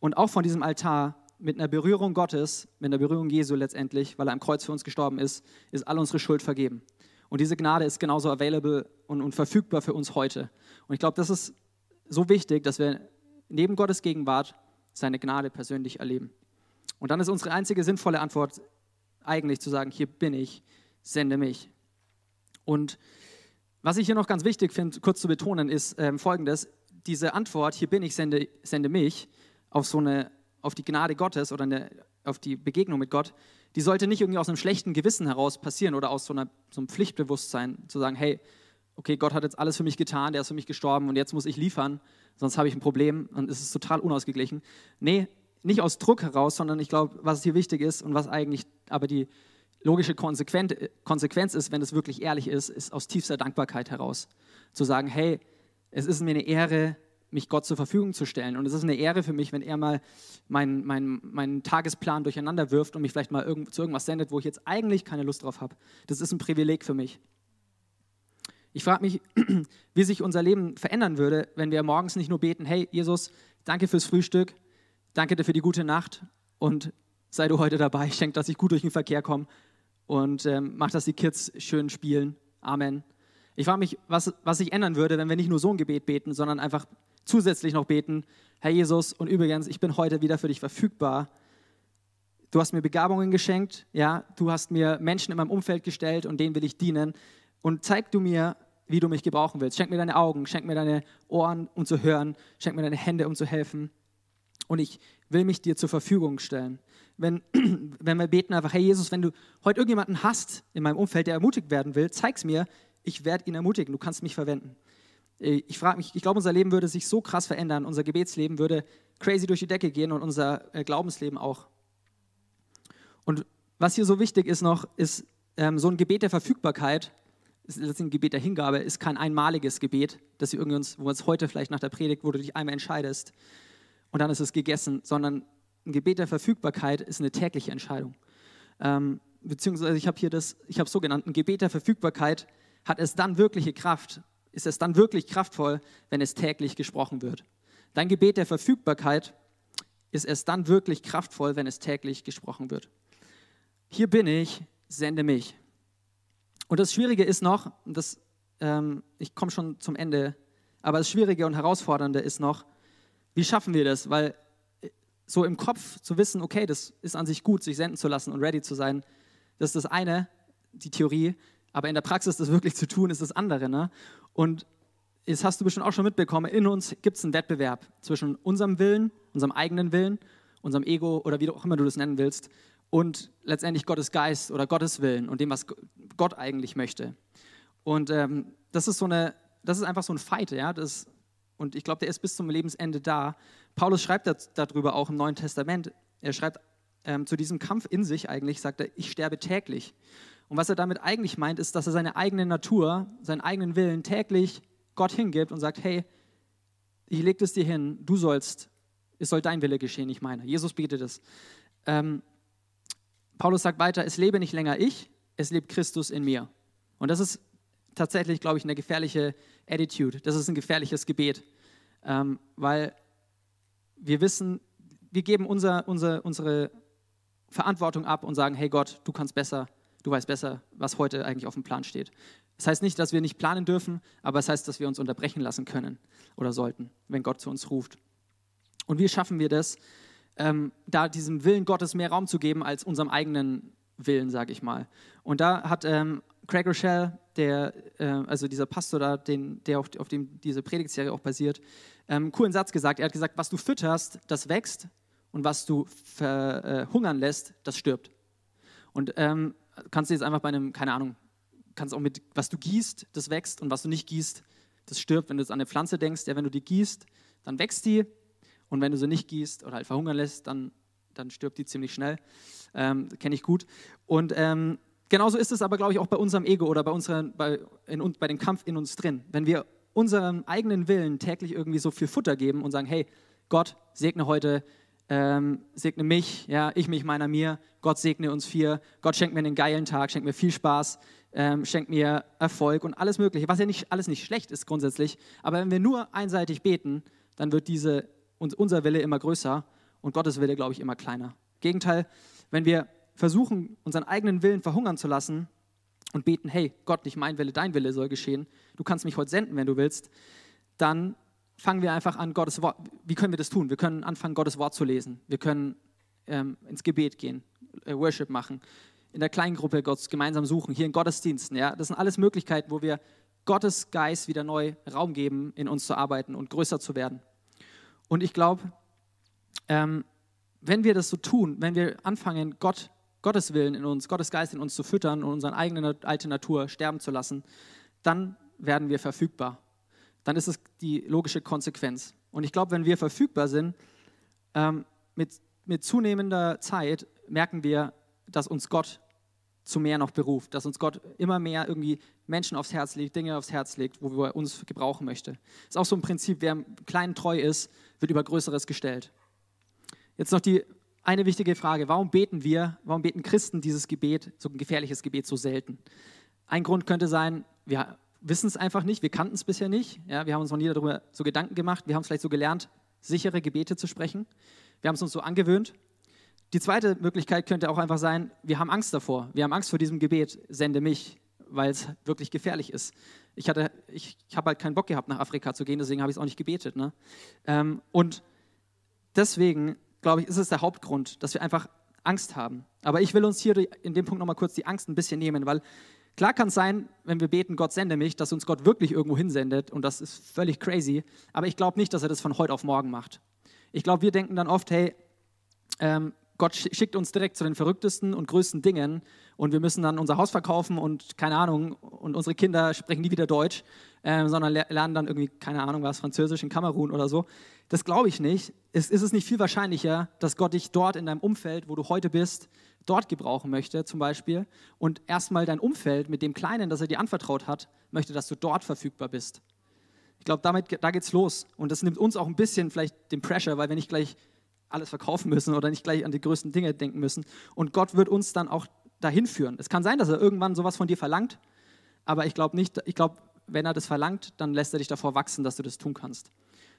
Und auch von diesem Altar mit einer Berührung Gottes, mit einer Berührung Jesu letztendlich, weil er am Kreuz für uns gestorben ist, ist all unsere Schuld vergeben. Und diese Gnade ist genauso available und, und verfügbar für uns heute. Und ich glaube, das ist so wichtig, dass wir neben Gottes Gegenwart seine Gnade persönlich erleben. Und dann ist unsere einzige sinnvolle Antwort eigentlich zu sagen, hier bin ich, sende mich. Und was ich hier noch ganz wichtig finde, kurz zu betonen, ist äh, folgendes. Diese Antwort, hier bin ich, sende, sende mich, auf so eine auf die Gnade Gottes oder eine, auf die Begegnung mit Gott, die sollte nicht irgendwie aus einem schlechten Gewissen heraus passieren oder aus so, einer, so einem Pflichtbewusstsein, zu sagen, hey, okay, Gott hat jetzt alles für mich getan, der ist für mich gestorben und jetzt muss ich liefern, sonst habe ich ein Problem und es ist total unausgeglichen. Nee, nicht aus Druck heraus, sondern ich glaube, was hier wichtig ist und was eigentlich aber die logische Konsequenz ist, wenn es wirklich ehrlich ist, ist aus tiefster Dankbarkeit heraus. Zu sagen, hey, es ist mir eine Ehre, mich Gott zur Verfügung zu stellen. Und es ist eine Ehre für mich, wenn er mal meinen mein, mein Tagesplan durcheinander wirft und mich vielleicht mal irgend, zu irgendwas sendet, wo ich jetzt eigentlich keine Lust drauf habe. Das ist ein Privileg für mich. Ich frage mich, wie sich unser Leben verändern würde, wenn wir morgens nicht nur beten, hey Jesus, danke fürs Frühstück, danke dir für die gute Nacht und sei du heute dabei, schenk, dass ich gut durch den Verkehr komme und ähm, mach, dass die Kids schön spielen. Amen. Ich frage mich, was, was sich ändern würde, wenn wir nicht nur so ein Gebet beten, sondern einfach zusätzlich noch beten, Herr Jesus, und übrigens, ich bin heute wieder für dich verfügbar. Du hast mir Begabungen geschenkt, ja, du hast mir Menschen in meinem Umfeld gestellt und denen will ich dienen. Und zeig du mir, wie du mich gebrauchen willst. Schenk mir deine Augen, schenk mir deine Ohren, um zu hören, schenk mir deine Hände, um zu helfen. Und ich will mich dir zur Verfügung stellen. Wenn, wenn wir beten einfach, hey Jesus, wenn du heute irgendjemanden hast in meinem Umfeld, der ermutigt werden will, zeig's mir, ich werde ihn ermutigen, du kannst mich verwenden. Äh, ich frage mich, ich glaube, unser Leben würde sich so krass verändern, unser Gebetsleben würde crazy durch die Decke gehen und unser äh, Glaubensleben auch. Und was hier so wichtig ist noch, ist ähm, so ein Gebet der Verfügbarkeit, das ist ein Gebet der Hingabe, ist kein einmaliges Gebet, das wir uns, wo uns heute vielleicht nach der Predigt, wo du dich einmal entscheidest und dann ist es gegessen, sondern ein Gebet der Verfügbarkeit ist eine tägliche Entscheidung. Ähm, beziehungsweise ich habe hier das, ich habe so ein Gebet der Verfügbarkeit hat es dann wirkliche Kraft, ist es dann wirklich kraftvoll, wenn es täglich gesprochen wird. Dein Gebet der Verfügbarkeit ist es dann wirklich kraftvoll, wenn es täglich gesprochen wird. Hier bin ich, sende mich. Und das Schwierige ist noch, das, ähm, ich komme schon zum Ende, aber das Schwierige und Herausfordernde ist noch, wie schaffen wir das? Weil so im Kopf zu wissen, okay, das ist an sich gut, sich senden zu lassen und ready zu sein, das ist das eine, die Theorie. Aber in der Praxis das wirklich zu tun, ist das andere. Ne? Und das hast du bestimmt auch schon mitbekommen, in uns gibt es einen Wettbewerb zwischen unserem Willen, unserem eigenen Willen, unserem Ego oder wie auch immer du das nennen willst, und letztendlich Gottes Geist oder Gottes Willen und dem, was Gott eigentlich möchte. Und ähm, das ist so eine, das ist einfach so ein Fight, ja. Das, und ich glaube, der ist bis zum Lebensende da. Paulus schreibt darüber auch im Neuen Testament. Er schreibt ähm, zu diesem Kampf in sich eigentlich, sagt er, ich sterbe täglich. Und was er damit eigentlich meint, ist, dass er seine eigene Natur, seinen eigenen Willen täglich Gott hingibt und sagt, hey, ich lege es dir hin, du sollst, es soll dein Wille geschehen, nicht meiner. Jesus bietet es. Ähm, Paulus sagt weiter, es lebe nicht länger ich, es lebt Christus in mir. Und das ist tatsächlich, glaube ich, eine gefährliche Attitude. Das ist ein gefährliches Gebet, ähm, weil wir wissen, wir geben unser, unser, unsere Verantwortung ab und sagen, hey Gott, du kannst besser, du weißt besser, was heute eigentlich auf dem Plan steht. Das heißt nicht, dass wir nicht planen dürfen, aber es das heißt, dass wir uns unterbrechen lassen können oder sollten, wenn Gott zu uns ruft. Und wie schaffen wir das, ähm, da diesem Willen Gottes mehr Raum zu geben als unserem eigenen Willen, sage ich mal. Und da hat ähm, Craig Rochelle, der, äh, also dieser Pastor da, den, der auf, auf dem diese Predigtserie auch basiert, ähm, coolen Satz gesagt. Er hat gesagt, was du fütterst, das wächst und was du verhungern lässt, das stirbt. Und ähm, kannst du jetzt einfach bei einem, keine Ahnung, kannst auch mit, was du gießt, das wächst und was du nicht gießt, das stirbt. Wenn du jetzt an eine Pflanze denkst, ja, wenn du die gießt, dann wächst die Und wenn du sie nicht gießt oder halt verhungern lässt, dann, dann stirbt die ziemlich schnell. Ähm, Kenne ich gut. Und ähm, genauso ist es aber, glaube ich, auch bei unserem Ego oder bei, unseren, bei, in, bei dem Kampf in uns drin. Wenn wir unserem eigenen Willen täglich irgendwie so viel Futter geben und sagen, hey, Gott, segne heute, ähm, segne mich, ja, ich mich, meiner mir, Gott segne uns vier, Gott schenkt mir einen geilen Tag, schenkt mir viel Spaß, ähm, schenkt mir Erfolg und alles Mögliche, was ja nicht, alles nicht schlecht ist grundsätzlich, aber wenn wir nur einseitig beten, dann wird diese, unser Wille immer größer und Gottes Wille, glaube ich, immer kleiner. Gegenteil, wenn wir versuchen, unseren eigenen Willen verhungern zu lassen und beten, hey, Gott, nicht mein Wille, dein Wille soll geschehen, du kannst mich heute senden, wenn du willst, dann fangen wir einfach an, Gottes Wort, wie können wir das tun? Wir können anfangen, Gottes Wort zu lesen. Wir können ähm, ins Gebet gehen, äh, Worship machen, in der Kleingruppe Gott gemeinsam suchen, hier in Gottesdiensten. Ja? Das sind alles Möglichkeiten, wo wir Gottes Geist wieder neu Raum geben, in uns zu arbeiten und größer zu werden. Und ich glaube, ähm, wenn wir das so tun, wenn wir anfangen, Gott, Gottes Willen in uns, Gottes Geist in uns zu füttern und unsere eigene alte Natur sterben zu lassen, dann werden wir verfügbar dann ist es die logische Konsequenz. Und ich glaube, wenn wir verfügbar sind, ähm, mit, mit zunehmender Zeit merken wir, dass uns Gott zu mehr noch beruft, dass uns Gott immer mehr irgendwie Menschen aufs Herz legt, Dinge aufs Herz legt, wo er uns gebrauchen möchte. Ist auch so ein Prinzip, wer klein treu ist, wird über Größeres gestellt. Jetzt noch die eine wichtige Frage, warum beten wir, warum beten Christen dieses Gebet, so ein gefährliches Gebet so selten? Ein Grund könnte sein, wir wissen es einfach nicht, wir kannten es bisher nicht. Ja, wir haben uns noch nie darüber so Gedanken gemacht. Wir haben es vielleicht so gelernt, sichere Gebete zu sprechen. Wir haben es uns so angewöhnt. Die zweite Möglichkeit könnte auch einfach sein, wir haben Angst davor. Wir haben Angst vor diesem Gebet, sende mich, weil es wirklich gefährlich ist. Ich, ich, ich habe halt keinen Bock gehabt, nach Afrika zu gehen, deswegen habe ich es auch nicht gebetet. Ne? Ähm, und deswegen, glaube ich, ist es der Hauptgrund, dass wir einfach Angst haben. Aber ich will uns hier in dem Punkt nochmal kurz die Angst ein bisschen nehmen, weil Klar kann es sein, wenn wir beten, Gott sende mich, dass uns Gott wirklich irgendwo hinsendet und das ist völlig crazy, aber ich glaube nicht, dass er das von heute auf morgen macht. Ich glaube, wir denken dann oft, hey, ähm, Gott schickt uns direkt zu den verrücktesten und größten Dingen und wir müssen dann unser Haus verkaufen und keine Ahnung, und unsere Kinder sprechen nie wieder Deutsch, äh, sondern lernen dann irgendwie, keine Ahnung, was, Französisch in Kamerun oder so. Das glaube ich nicht. Ist, ist es nicht viel wahrscheinlicher, dass Gott dich dort in deinem Umfeld, wo du heute bist, dort gebrauchen möchte, zum Beispiel, und erstmal dein Umfeld mit dem Kleinen, das er dir anvertraut hat, möchte, dass du dort verfügbar bist. Ich glaube, damit da geht's los. Und das nimmt uns auch ein bisschen vielleicht den Pressure, weil wir nicht gleich alles verkaufen müssen oder nicht gleich an die größten Dinge denken müssen. Und Gott wird uns dann auch dahin führen. Es kann sein, dass er irgendwann sowas von dir verlangt, aber ich glaube nicht, ich glaube, wenn er das verlangt, dann lässt er dich davor wachsen, dass du das tun kannst.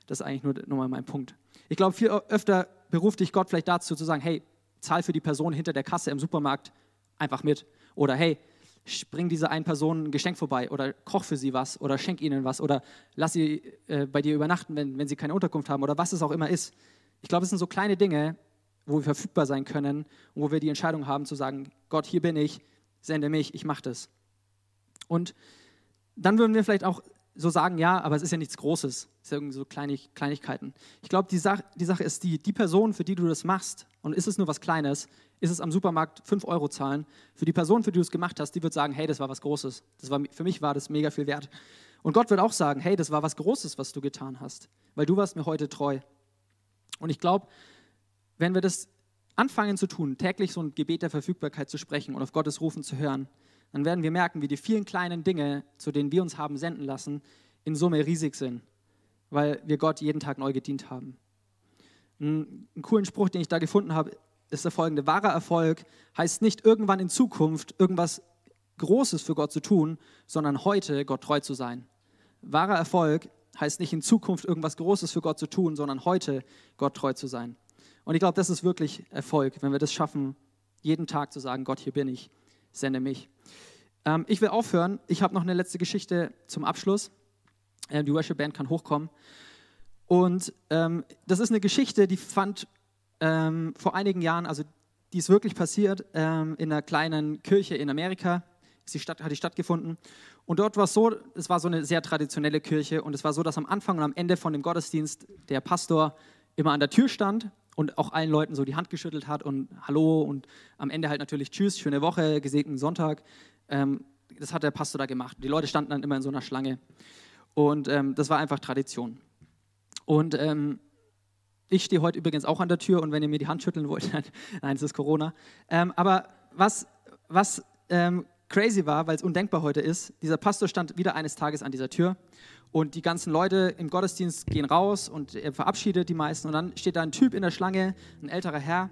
Das ist eigentlich nur, nur mal mein Punkt. Ich glaube, viel öfter beruft dich Gott vielleicht dazu zu sagen, hey, zahl für die Person hinter der Kasse im Supermarkt einfach mit. Oder hey, bring dieser einen Person ein Geschenk vorbei oder koch für sie was oder schenk ihnen was oder lass sie äh, bei dir übernachten, wenn, wenn sie keine Unterkunft haben oder was es auch immer ist. Ich glaube, es sind so kleine Dinge, wo wir verfügbar sein können und wo wir die Entscheidung haben zu sagen, Gott, hier bin ich, sende mich, ich mache das. Und dann würden wir vielleicht auch so sagen, ja, aber es ist ja nichts Großes, es sind irgendwie so Kleinig Kleinigkeiten. Ich glaube, die, Sach die Sache ist die, die Person, für die du das machst, und ist es nur was Kleines, ist es am Supermarkt 5 Euro zahlen, für die Person, für die du es gemacht hast, die wird sagen, hey, das war was Großes. Das war, für mich war das mega viel wert. Und Gott wird auch sagen, hey, das war was Großes, was du getan hast, weil du warst mir heute treu. Und ich glaube, wenn wir das anfangen zu tun, täglich so ein Gebet der Verfügbarkeit zu sprechen und auf Gottes Rufen zu hören, dann werden wir merken, wie die vielen kleinen Dinge, zu denen wir uns haben senden lassen, in Summe riesig sind, weil wir Gott jeden Tag neu gedient haben. Ein, einen coolen Spruch, den ich da gefunden habe, ist der folgende. Wahrer Erfolg heißt nicht irgendwann in Zukunft irgendwas Großes für Gott zu tun, sondern heute Gott treu zu sein. Wahrer Erfolg heißt nicht in Zukunft irgendwas Großes für Gott zu tun, sondern heute Gott treu zu sein. Und ich glaube, das ist wirklich Erfolg, wenn wir das schaffen, jeden Tag zu sagen, Gott, hier bin ich, sende mich. Ähm, ich will aufhören. Ich habe noch eine letzte Geschichte zum Abschluss. Ähm, die Worship Band kann hochkommen. Und ähm, das ist eine Geschichte, die fand ähm, vor einigen Jahren, also die ist wirklich passiert, ähm, in einer kleinen Kirche in Amerika. Die Stadt, hat die stattgefunden. Und dort war es so, es war so eine sehr traditionelle Kirche und es war so, dass am Anfang und am Ende von dem Gottesdienst der Pastor immer an der Tür stand und auch allen Leuten so die Hand geschüttelt hat und Hallo und am Ende halt natürlich Tschüss, schöne Woche, gesegneten Sonntag. Ähm, das hat der Pastor da gemacht. Die Leute standen dann immer in so einer Schlange. Und ähm, das war einfach Tradition. Und ähm, Ich stehe heute übrigens auch an der Tür und wenn ihr mir die Hand schütteln wollt, nein, es ist Corona. Ähm, aber was, was ähm, crazy war, weil es undenkbar heute ist, dieser Pastor stand wieder eines Tages an dieser Tür und die ganzen Leute im Gottesdienst gehen raus und er verabschiedet die meisten und dann steht da ein Typ in der Schlange, ein älterer Herr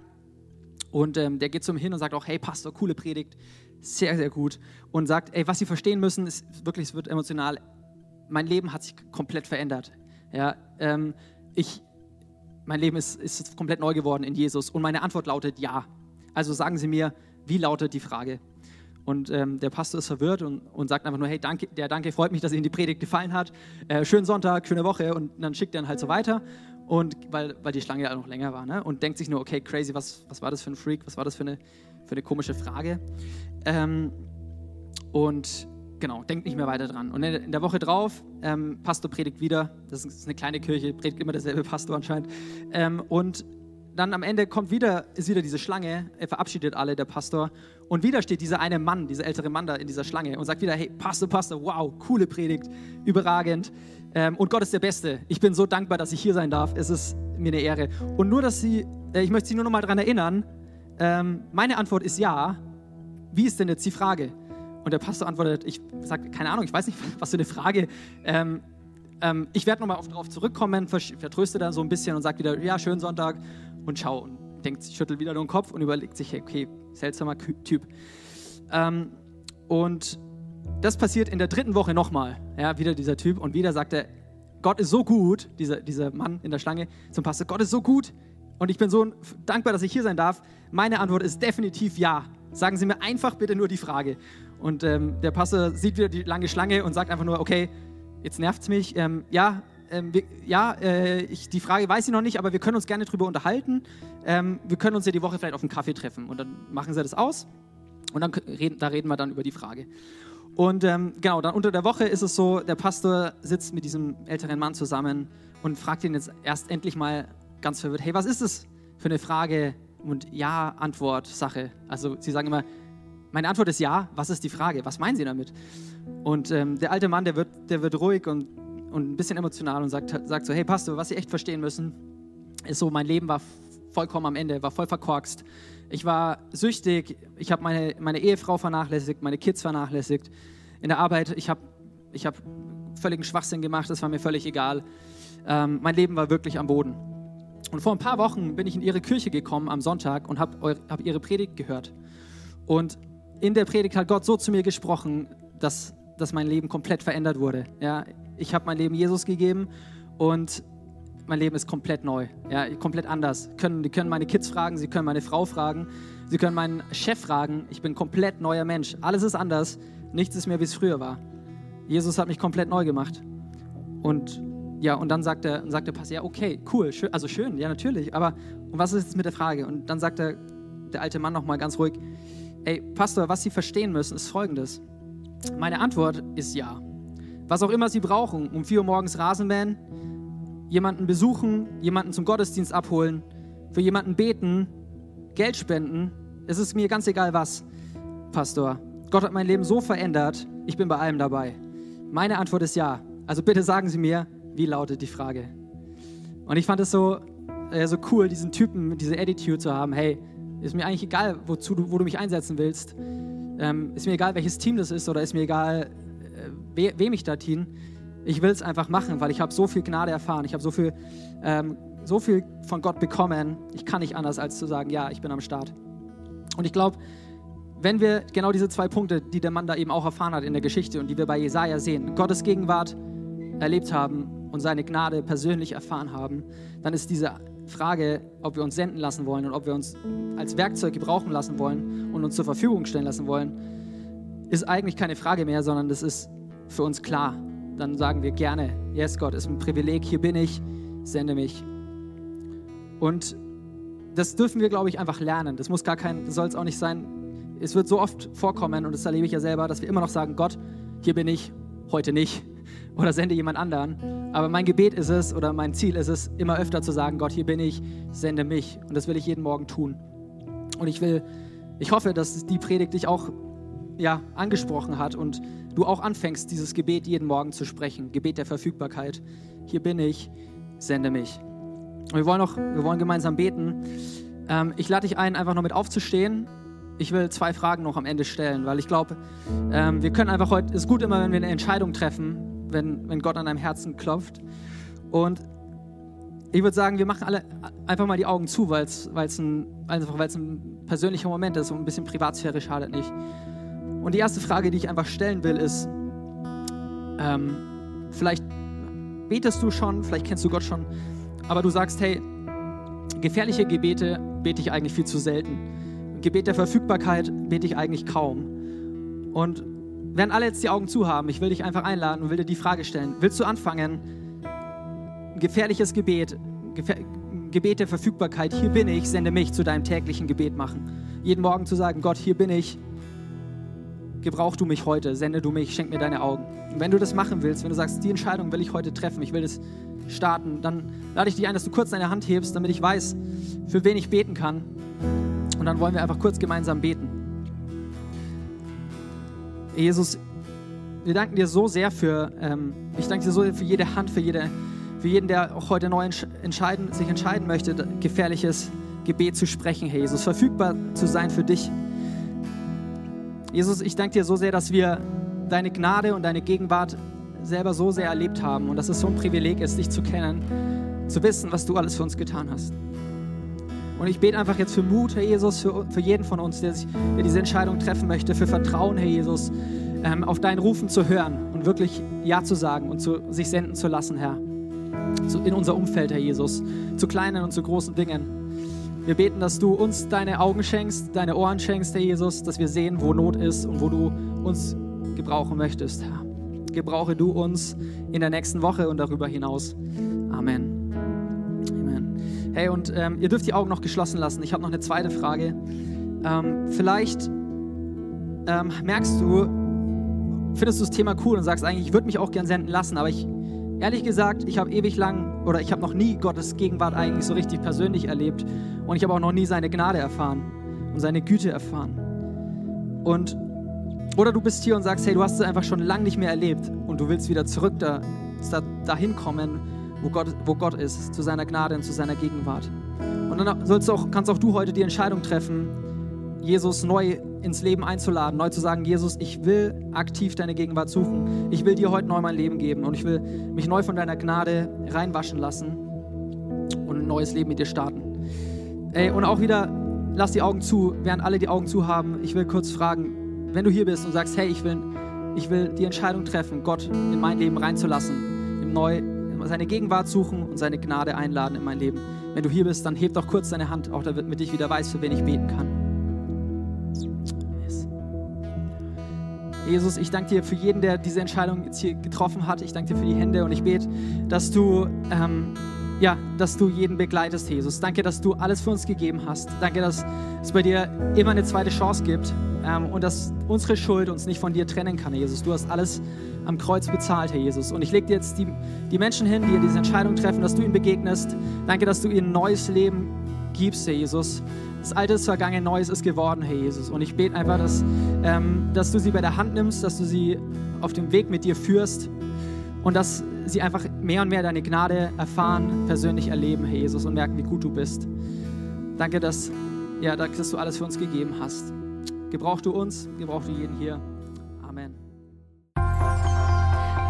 und ähm, der geht zu ihm hin und sagt auch, hey Pastor, coole Predigt, sehr, sehr gut und sagt, ey, was Sie verstehen müssen, ist wirklich, es wird emotional, mein Leben hat sich komplett verändert. Ja, ähm, ich, mein Leben ist, ist komplett neu geworden in Jesus und meine Antwort lautet ja. Also sagen Sie mir, wie lautet die Frage? Und ähm, der Pastor ist verwirrt und, und sagt einfach nur, hey, danke, der Danke freut mich, dass Ihnen die Predigt gefallen hat. Äh, schönen Sonntag, schöne Woche. Und dann schickt er ihn halt so weiter. Und weil, weil die Schlange ja noch länger war. Ne? Und denkt sich nur, okay, crazy, was, was war das für ein Freak? Was war das für eine, für eine komische Frage? Ähm, und genau, denkt nicht mehr weiter dran. Und in der Woche drauf, ähm, Pastor predigt wieder. Das ist eine kleine Kirche, predigt immer derselbe Pastor anscheinend. Ähm, und dann am Ende kommt wieder, ist wieder diese Schlange, er verabschiedet alle, der Pastor. Und wieder steht dieser eine Mann, dieser ältere Mann da in dieser Schlange und sagt wieder, hey, Pastor, Pastor, wow, coole Predigt, überragend. Ähm, und Gott ist der Beste. Ich bin so dankbar, dass ich hier sein darf. Es ist mir eine Ehre. Und nur, dass Sie, äh, ich möchte Sie nur noch mal daran erinnern, ähm, meine Antwort ist ja. Wie ist denn jetzt die Frage? Und der Pastor antwortet, ich sage, keine Ahnung, ich weiß nicht, was für eine Frage. Ähm, ähm, ich werde nochmal darauf zurückkommen, vertröste dann so ein bisschen und sage wieder, ja, schönen Sonntag und schau und denkt, schüttelt wieder nur den Kopf und überlegt sich, okay, seltsamer Typ. Ähm, und das passiert in der dritten Woche nochmal. Ja, wieder dieser Typ und wieder sagt er, Gott ist so gut, dieser, dieser Mann in der Schlange zum Pastor, Gott ist so gut und ich bin so dankbar, dass ich hier sein darf. Meine Antwort ist definitiv ja. Sagen Sie mir einfach bitte nur die Frage. Und ähm, der Pastor sieht wieder die lange Schlange und sagt einfach nur, okay, jetzt nervt es mich. Ähm, ja, ähm, wir, ja, äh, ich, die Frage weiß ich noch nicht, aber wir können uns gerne darüber unterhalten. Ähm, wir können uns ja die Woche vielleicht auf einen Kaffee treffen und dann machen sie das aus und dann reden, da reden wir dann über die Frage. Und ähm, genau, dann unter der Woche ist es so, der Pastor sitzt mit diesem älteren Mann zusammen und fragt ihn jetzt erst endlich mal ganz verwirrt, hey, was ist das für eine Frage und Ja-Antwort-Sache? Also sie sagen immer, meine Antwort ist ja, was ist die Frage? Was meinen Sie damit? Und ähm, der alte Mann, der wird, der wird ruhig und und ein bisschen emotional und sagt, sagt so, hey Pastor, was Sie echt verstehen müssen, ist so, mein Leben war vollkommen am Ende, war voll verkorkst. Ich war süchtig, ich habe meine, meine Ehefrau vernachlässigt, meine Kids vernachlässigt. In der Arbeit, ich habe ich hab völligen Schwachsinn gemacht, das war mir völlig egal. Ähm, mein Leben war wirklich am Boden. Und vor ein paar Wochen bin ich in ihre Kirche gekommen am Sonntag und habe hab ihre Predigt gehört. Und in der Predigt hat Gott so zu mir gesprochen, dass, dass mein Leben komplett verändert wurde. Ja, ich habe mein Leben Jesus gegeben und mein Leben ist komplett neu, ja, komplett anders. Können, die können meine Kids fragen, sie können meine Frau fragen, sie können meinen Chef fragen. Ich bin komplett neuer Mensch. Alles ist anders. Nichts ist mehr, wie es früher war. Jesus hat mich komplett neu gemacht. Und ja, und dann sagt der, sagt der Pastor, ja, okay, cool, schön, also schön, ja, natürlich. Aber und was ist jetzt mit der Frage? Und dann sagt der, der alte Mann nochmal ganz ruhig, ey, Pastor, was Sie verstehen müssen, ist folgendes. Meine Antwort ist ja. Was auch immer Sie brauchen, um 4 Uhr morgens Rasenmähen, jemanden besuchen, jemanden zum Gottesdienst abholen, für jemanden beten, Geld spenden. Es ist mir ganz egal was, Pastor. Gott hat mein Leben so verändert, ich bin bei allem dabei. Meine Antwort ist ja. Also bitte sagen Sie mir, wie lautet die Frage? Und ich fand es so, äh, so cool, diesen Typen, diese Attitude zu haben. Hey, ist mir eigentlich egal, wozu du, wo du mich einsetzen willst. Ähm, ist mir egal, welches Team das ist oder ist mir egal, we, wem ich da diene. Ich will es einfach machen, weil ich habe so viel Gnade erfahren. Ich habe so viel, ähm, so viel von Gott bekommen. Ich kann nicht anders, als zu sagen, ja, ich bin am Start. Und ich glaube, wenn wir genau diese zwei Punkte, die der Mann da eben auch erfahren hat in der Geschichte und die wir bei Jesaja sehen, Gottes Gegenwart erlebt haben und seine Gnade persönlich erfahren haben, dann ist diese Frage, ob wir uns senden lassen wollen und ob wir uns als Werkzeug gebrauchen lassen wollen und uns zur Verfügung stellen lassen wollen, ist eigentlich keine Frage mehr, sondern das ist für uns klar. Dann sagen wir gerne, yes Gott, ist ein Privileg, hier bin ich, sende mich. Und das dürfen wir, glaube ich, einfach lernen. Das muss gar kein, soll es auch nicht sein. Es wird so oft vorkommen, und das erlebe ich ja selber, dass wir immer noch sagen, Gott, hier bin ich, heute nicht. Oder sende jemand anderen. Aber mein Gebet ist es, oder mein Ziel ist es, immer öfter zu sagen, Gott, hier bin ich, sende mich. Und das will ich jeden Morgen tun. Und ich will, ich hoffe, dass die Predigt dich auch ja, angesprochen hat und du auch anfängst, dieses Gebet jeden Morgen zu sprechen, Gebet der Verfügbarkeit. Hier bin ich, sende mich. wir wollen, noch, wir wollen gemeinsam beten. Ähm, ich lade dich ein, einfach noch mit aufzustehen. Ich will zwei Fragen noch am Ende stellen, weil ich glaube, ähm, wir können einfach heute, es ist gut immer, wenn wir eine Entscheidung treffen, wenn, wenn Gott an deinem Herzen klopft. Und ich würde sagen, wir machen alle einfach mal die Augen zu, weil es ein, ein persönlicher Moment ist und ein bisschen Privatsphäre schadet nicht. Und die erste Frage, die ich einfach stellen will, ist, ähm, vielleicht betest du schon, vielleicht kennst du Gott schon, aber du sagst, hey, gefährliche Gebete bete ich eigentlich viel zu selten. Gebet der Verfügbarkeit bete ich eigentlich kaum. Und wenn alle jetzt die Augen zu haben, ich will dich einfach einladen und will dir die Frage stellen, willst du anfangen, gefährliches Gebet, Gefähr Gebet der Verfügbarkeit, hier bin ich, sende mich zu deinem täglichen Gebet machen. Jeden Morgen zu sagen, Gott, hier bin ich, gebrauch du mich heute, sende du mich, schenk mir deine Augen. Und wenn du das machen willst, wenn du sagst, die Entscheidung will ich heute treffen, ich will das starten, dann lade ich dich ein, dass du kurz deine Hand hebst, damit ich weiß, für wen ich beten kann. Und dann wollen wir einfach kurz gemeinsam beten. Jesus, wir danken dir so sehr für, ähm, ich danke dir so sehr für jede Hand, für, jede, für jeden, der auch heute neu entscheiden, sich entscheiden möchte, gefährliches Gebet zu sprechen, Herr Jesus, verfügbar zu sein für dich. Jesus, ich danke dir so sehr, dass wir deine Gnade und deine Gegenwart selber so sehr erlebt haben und dass es so ein Privileg ist, dich zu kennen, zu wissen, was du alles für uns getan hast. Und ich bete einfach jetzt für Mut, Herr Jesus, für, für jeden von uns, der, sich, der diese Entscheidung treffen möchte, für Vertrauen, Herr Jesus, ähm, auf dein Rufen zu hören und wirklich Ja zu sagen und zu, sich senden zu lassen, Herr. Zu, in unser Umfeld, Herr Jesus, zu kleinen und zu großen Dingen. Wir beten, dass du uns deine Augen schenkst, deine Ohren schenkst, Herr Jesus, dass wir sehen, wo Not ist und wo du uns gebrauchen möchtest, Herr. Gebrauche du uns in der nächsten Woche und darüber hinaus. Amen. Hey, und ähm, ihr dürft die Augen noch geschlossen lassen. Ich habe noch eine zweite Frage. Ähm, vielleicht ähm, merkst du, findest du das Thema cool und sagst eigentlich, ich würde mich auch gern senden lassen, aber ich Ehrlich gesagt, ich habe ewig lang oder ich habe noch nie Gottes Gegenwart eigentlich so richtig persönlich erlebt und ich habe auch noch nie seine Gnade erfahren und seine Güte erfahren. Und oder du bist hier und sagst, hey, du hast es einfach schon lange nicht mehr erlebt und du willst wieder zurück da, da, dahin kommen, wo Gott, wo Gott ist, zu seiner Gnade und zu seiner Gegenwart. Und dann sollst auch, kannst auch du heute die Entscheidung treffen, Jesus neu ins Leben einzuladen, neu zu sagen, Jesus, ich will aktiv deine Gegenwart suchen. Ich will dir heute neu mein Leben geben und ich will mich neu von deiner Gnade reinwaschen lassen und ein neues Leben mit dir starten. Ey, und auch wieder, lass die Augen zu, während alle die Augen zu haben. Ich will kurz fragen, wenn du hier bist und sagst, hey, ich will, ich will die Entscheidung treffen, Gott in mein Leben reinzulassen, im neu seine Gegenwart suchen und seine Gnade einladen in mein Leben. Wenn du hier bist, dann heb doch kurz deine Hand, auch damit ich wieder weiß, für wen ich beten kann. Jesus, ich danke dir für jeden, der diese Entscheidung jetzt hier getroffen hat. Ich danke dir für die Hände und ich bete, dass du, ähm, ja, dass du jeden begleitest, Jesus. Danke, dass du alles für uns gegeben hast. Danke, dass es bei dir immer eine zweite Chance gibt ähm, und dass unsere Schuld uns nicht von dir trennen kann, Jesus. Du hast alles am Kreuz bezahlt, Herr Jesus. Und ich lege dir jetzt die, die Menschen hin, die diese Entscheidung treffen, dass du ihnen begegnest. Danke, dass du ihnen neues Leben gibst, Herr Jesus. Das Alte ist vergangen, Neues ist geworden, Herr Jesus. Und ich bete einfach, dass, ähm, dass du sie bei der Hand nimmst, dass du sie auf dem Weg mit dir führst und dass sie einfach mehr und mehr deine Gnade erfahren, persönlich erleben, Herr Jesus, und merken, wie gut du bist. Danke, dass, ja, dass du alles für uns gegeben hast. Gebrauch du uns, gebrauch du jeden hier.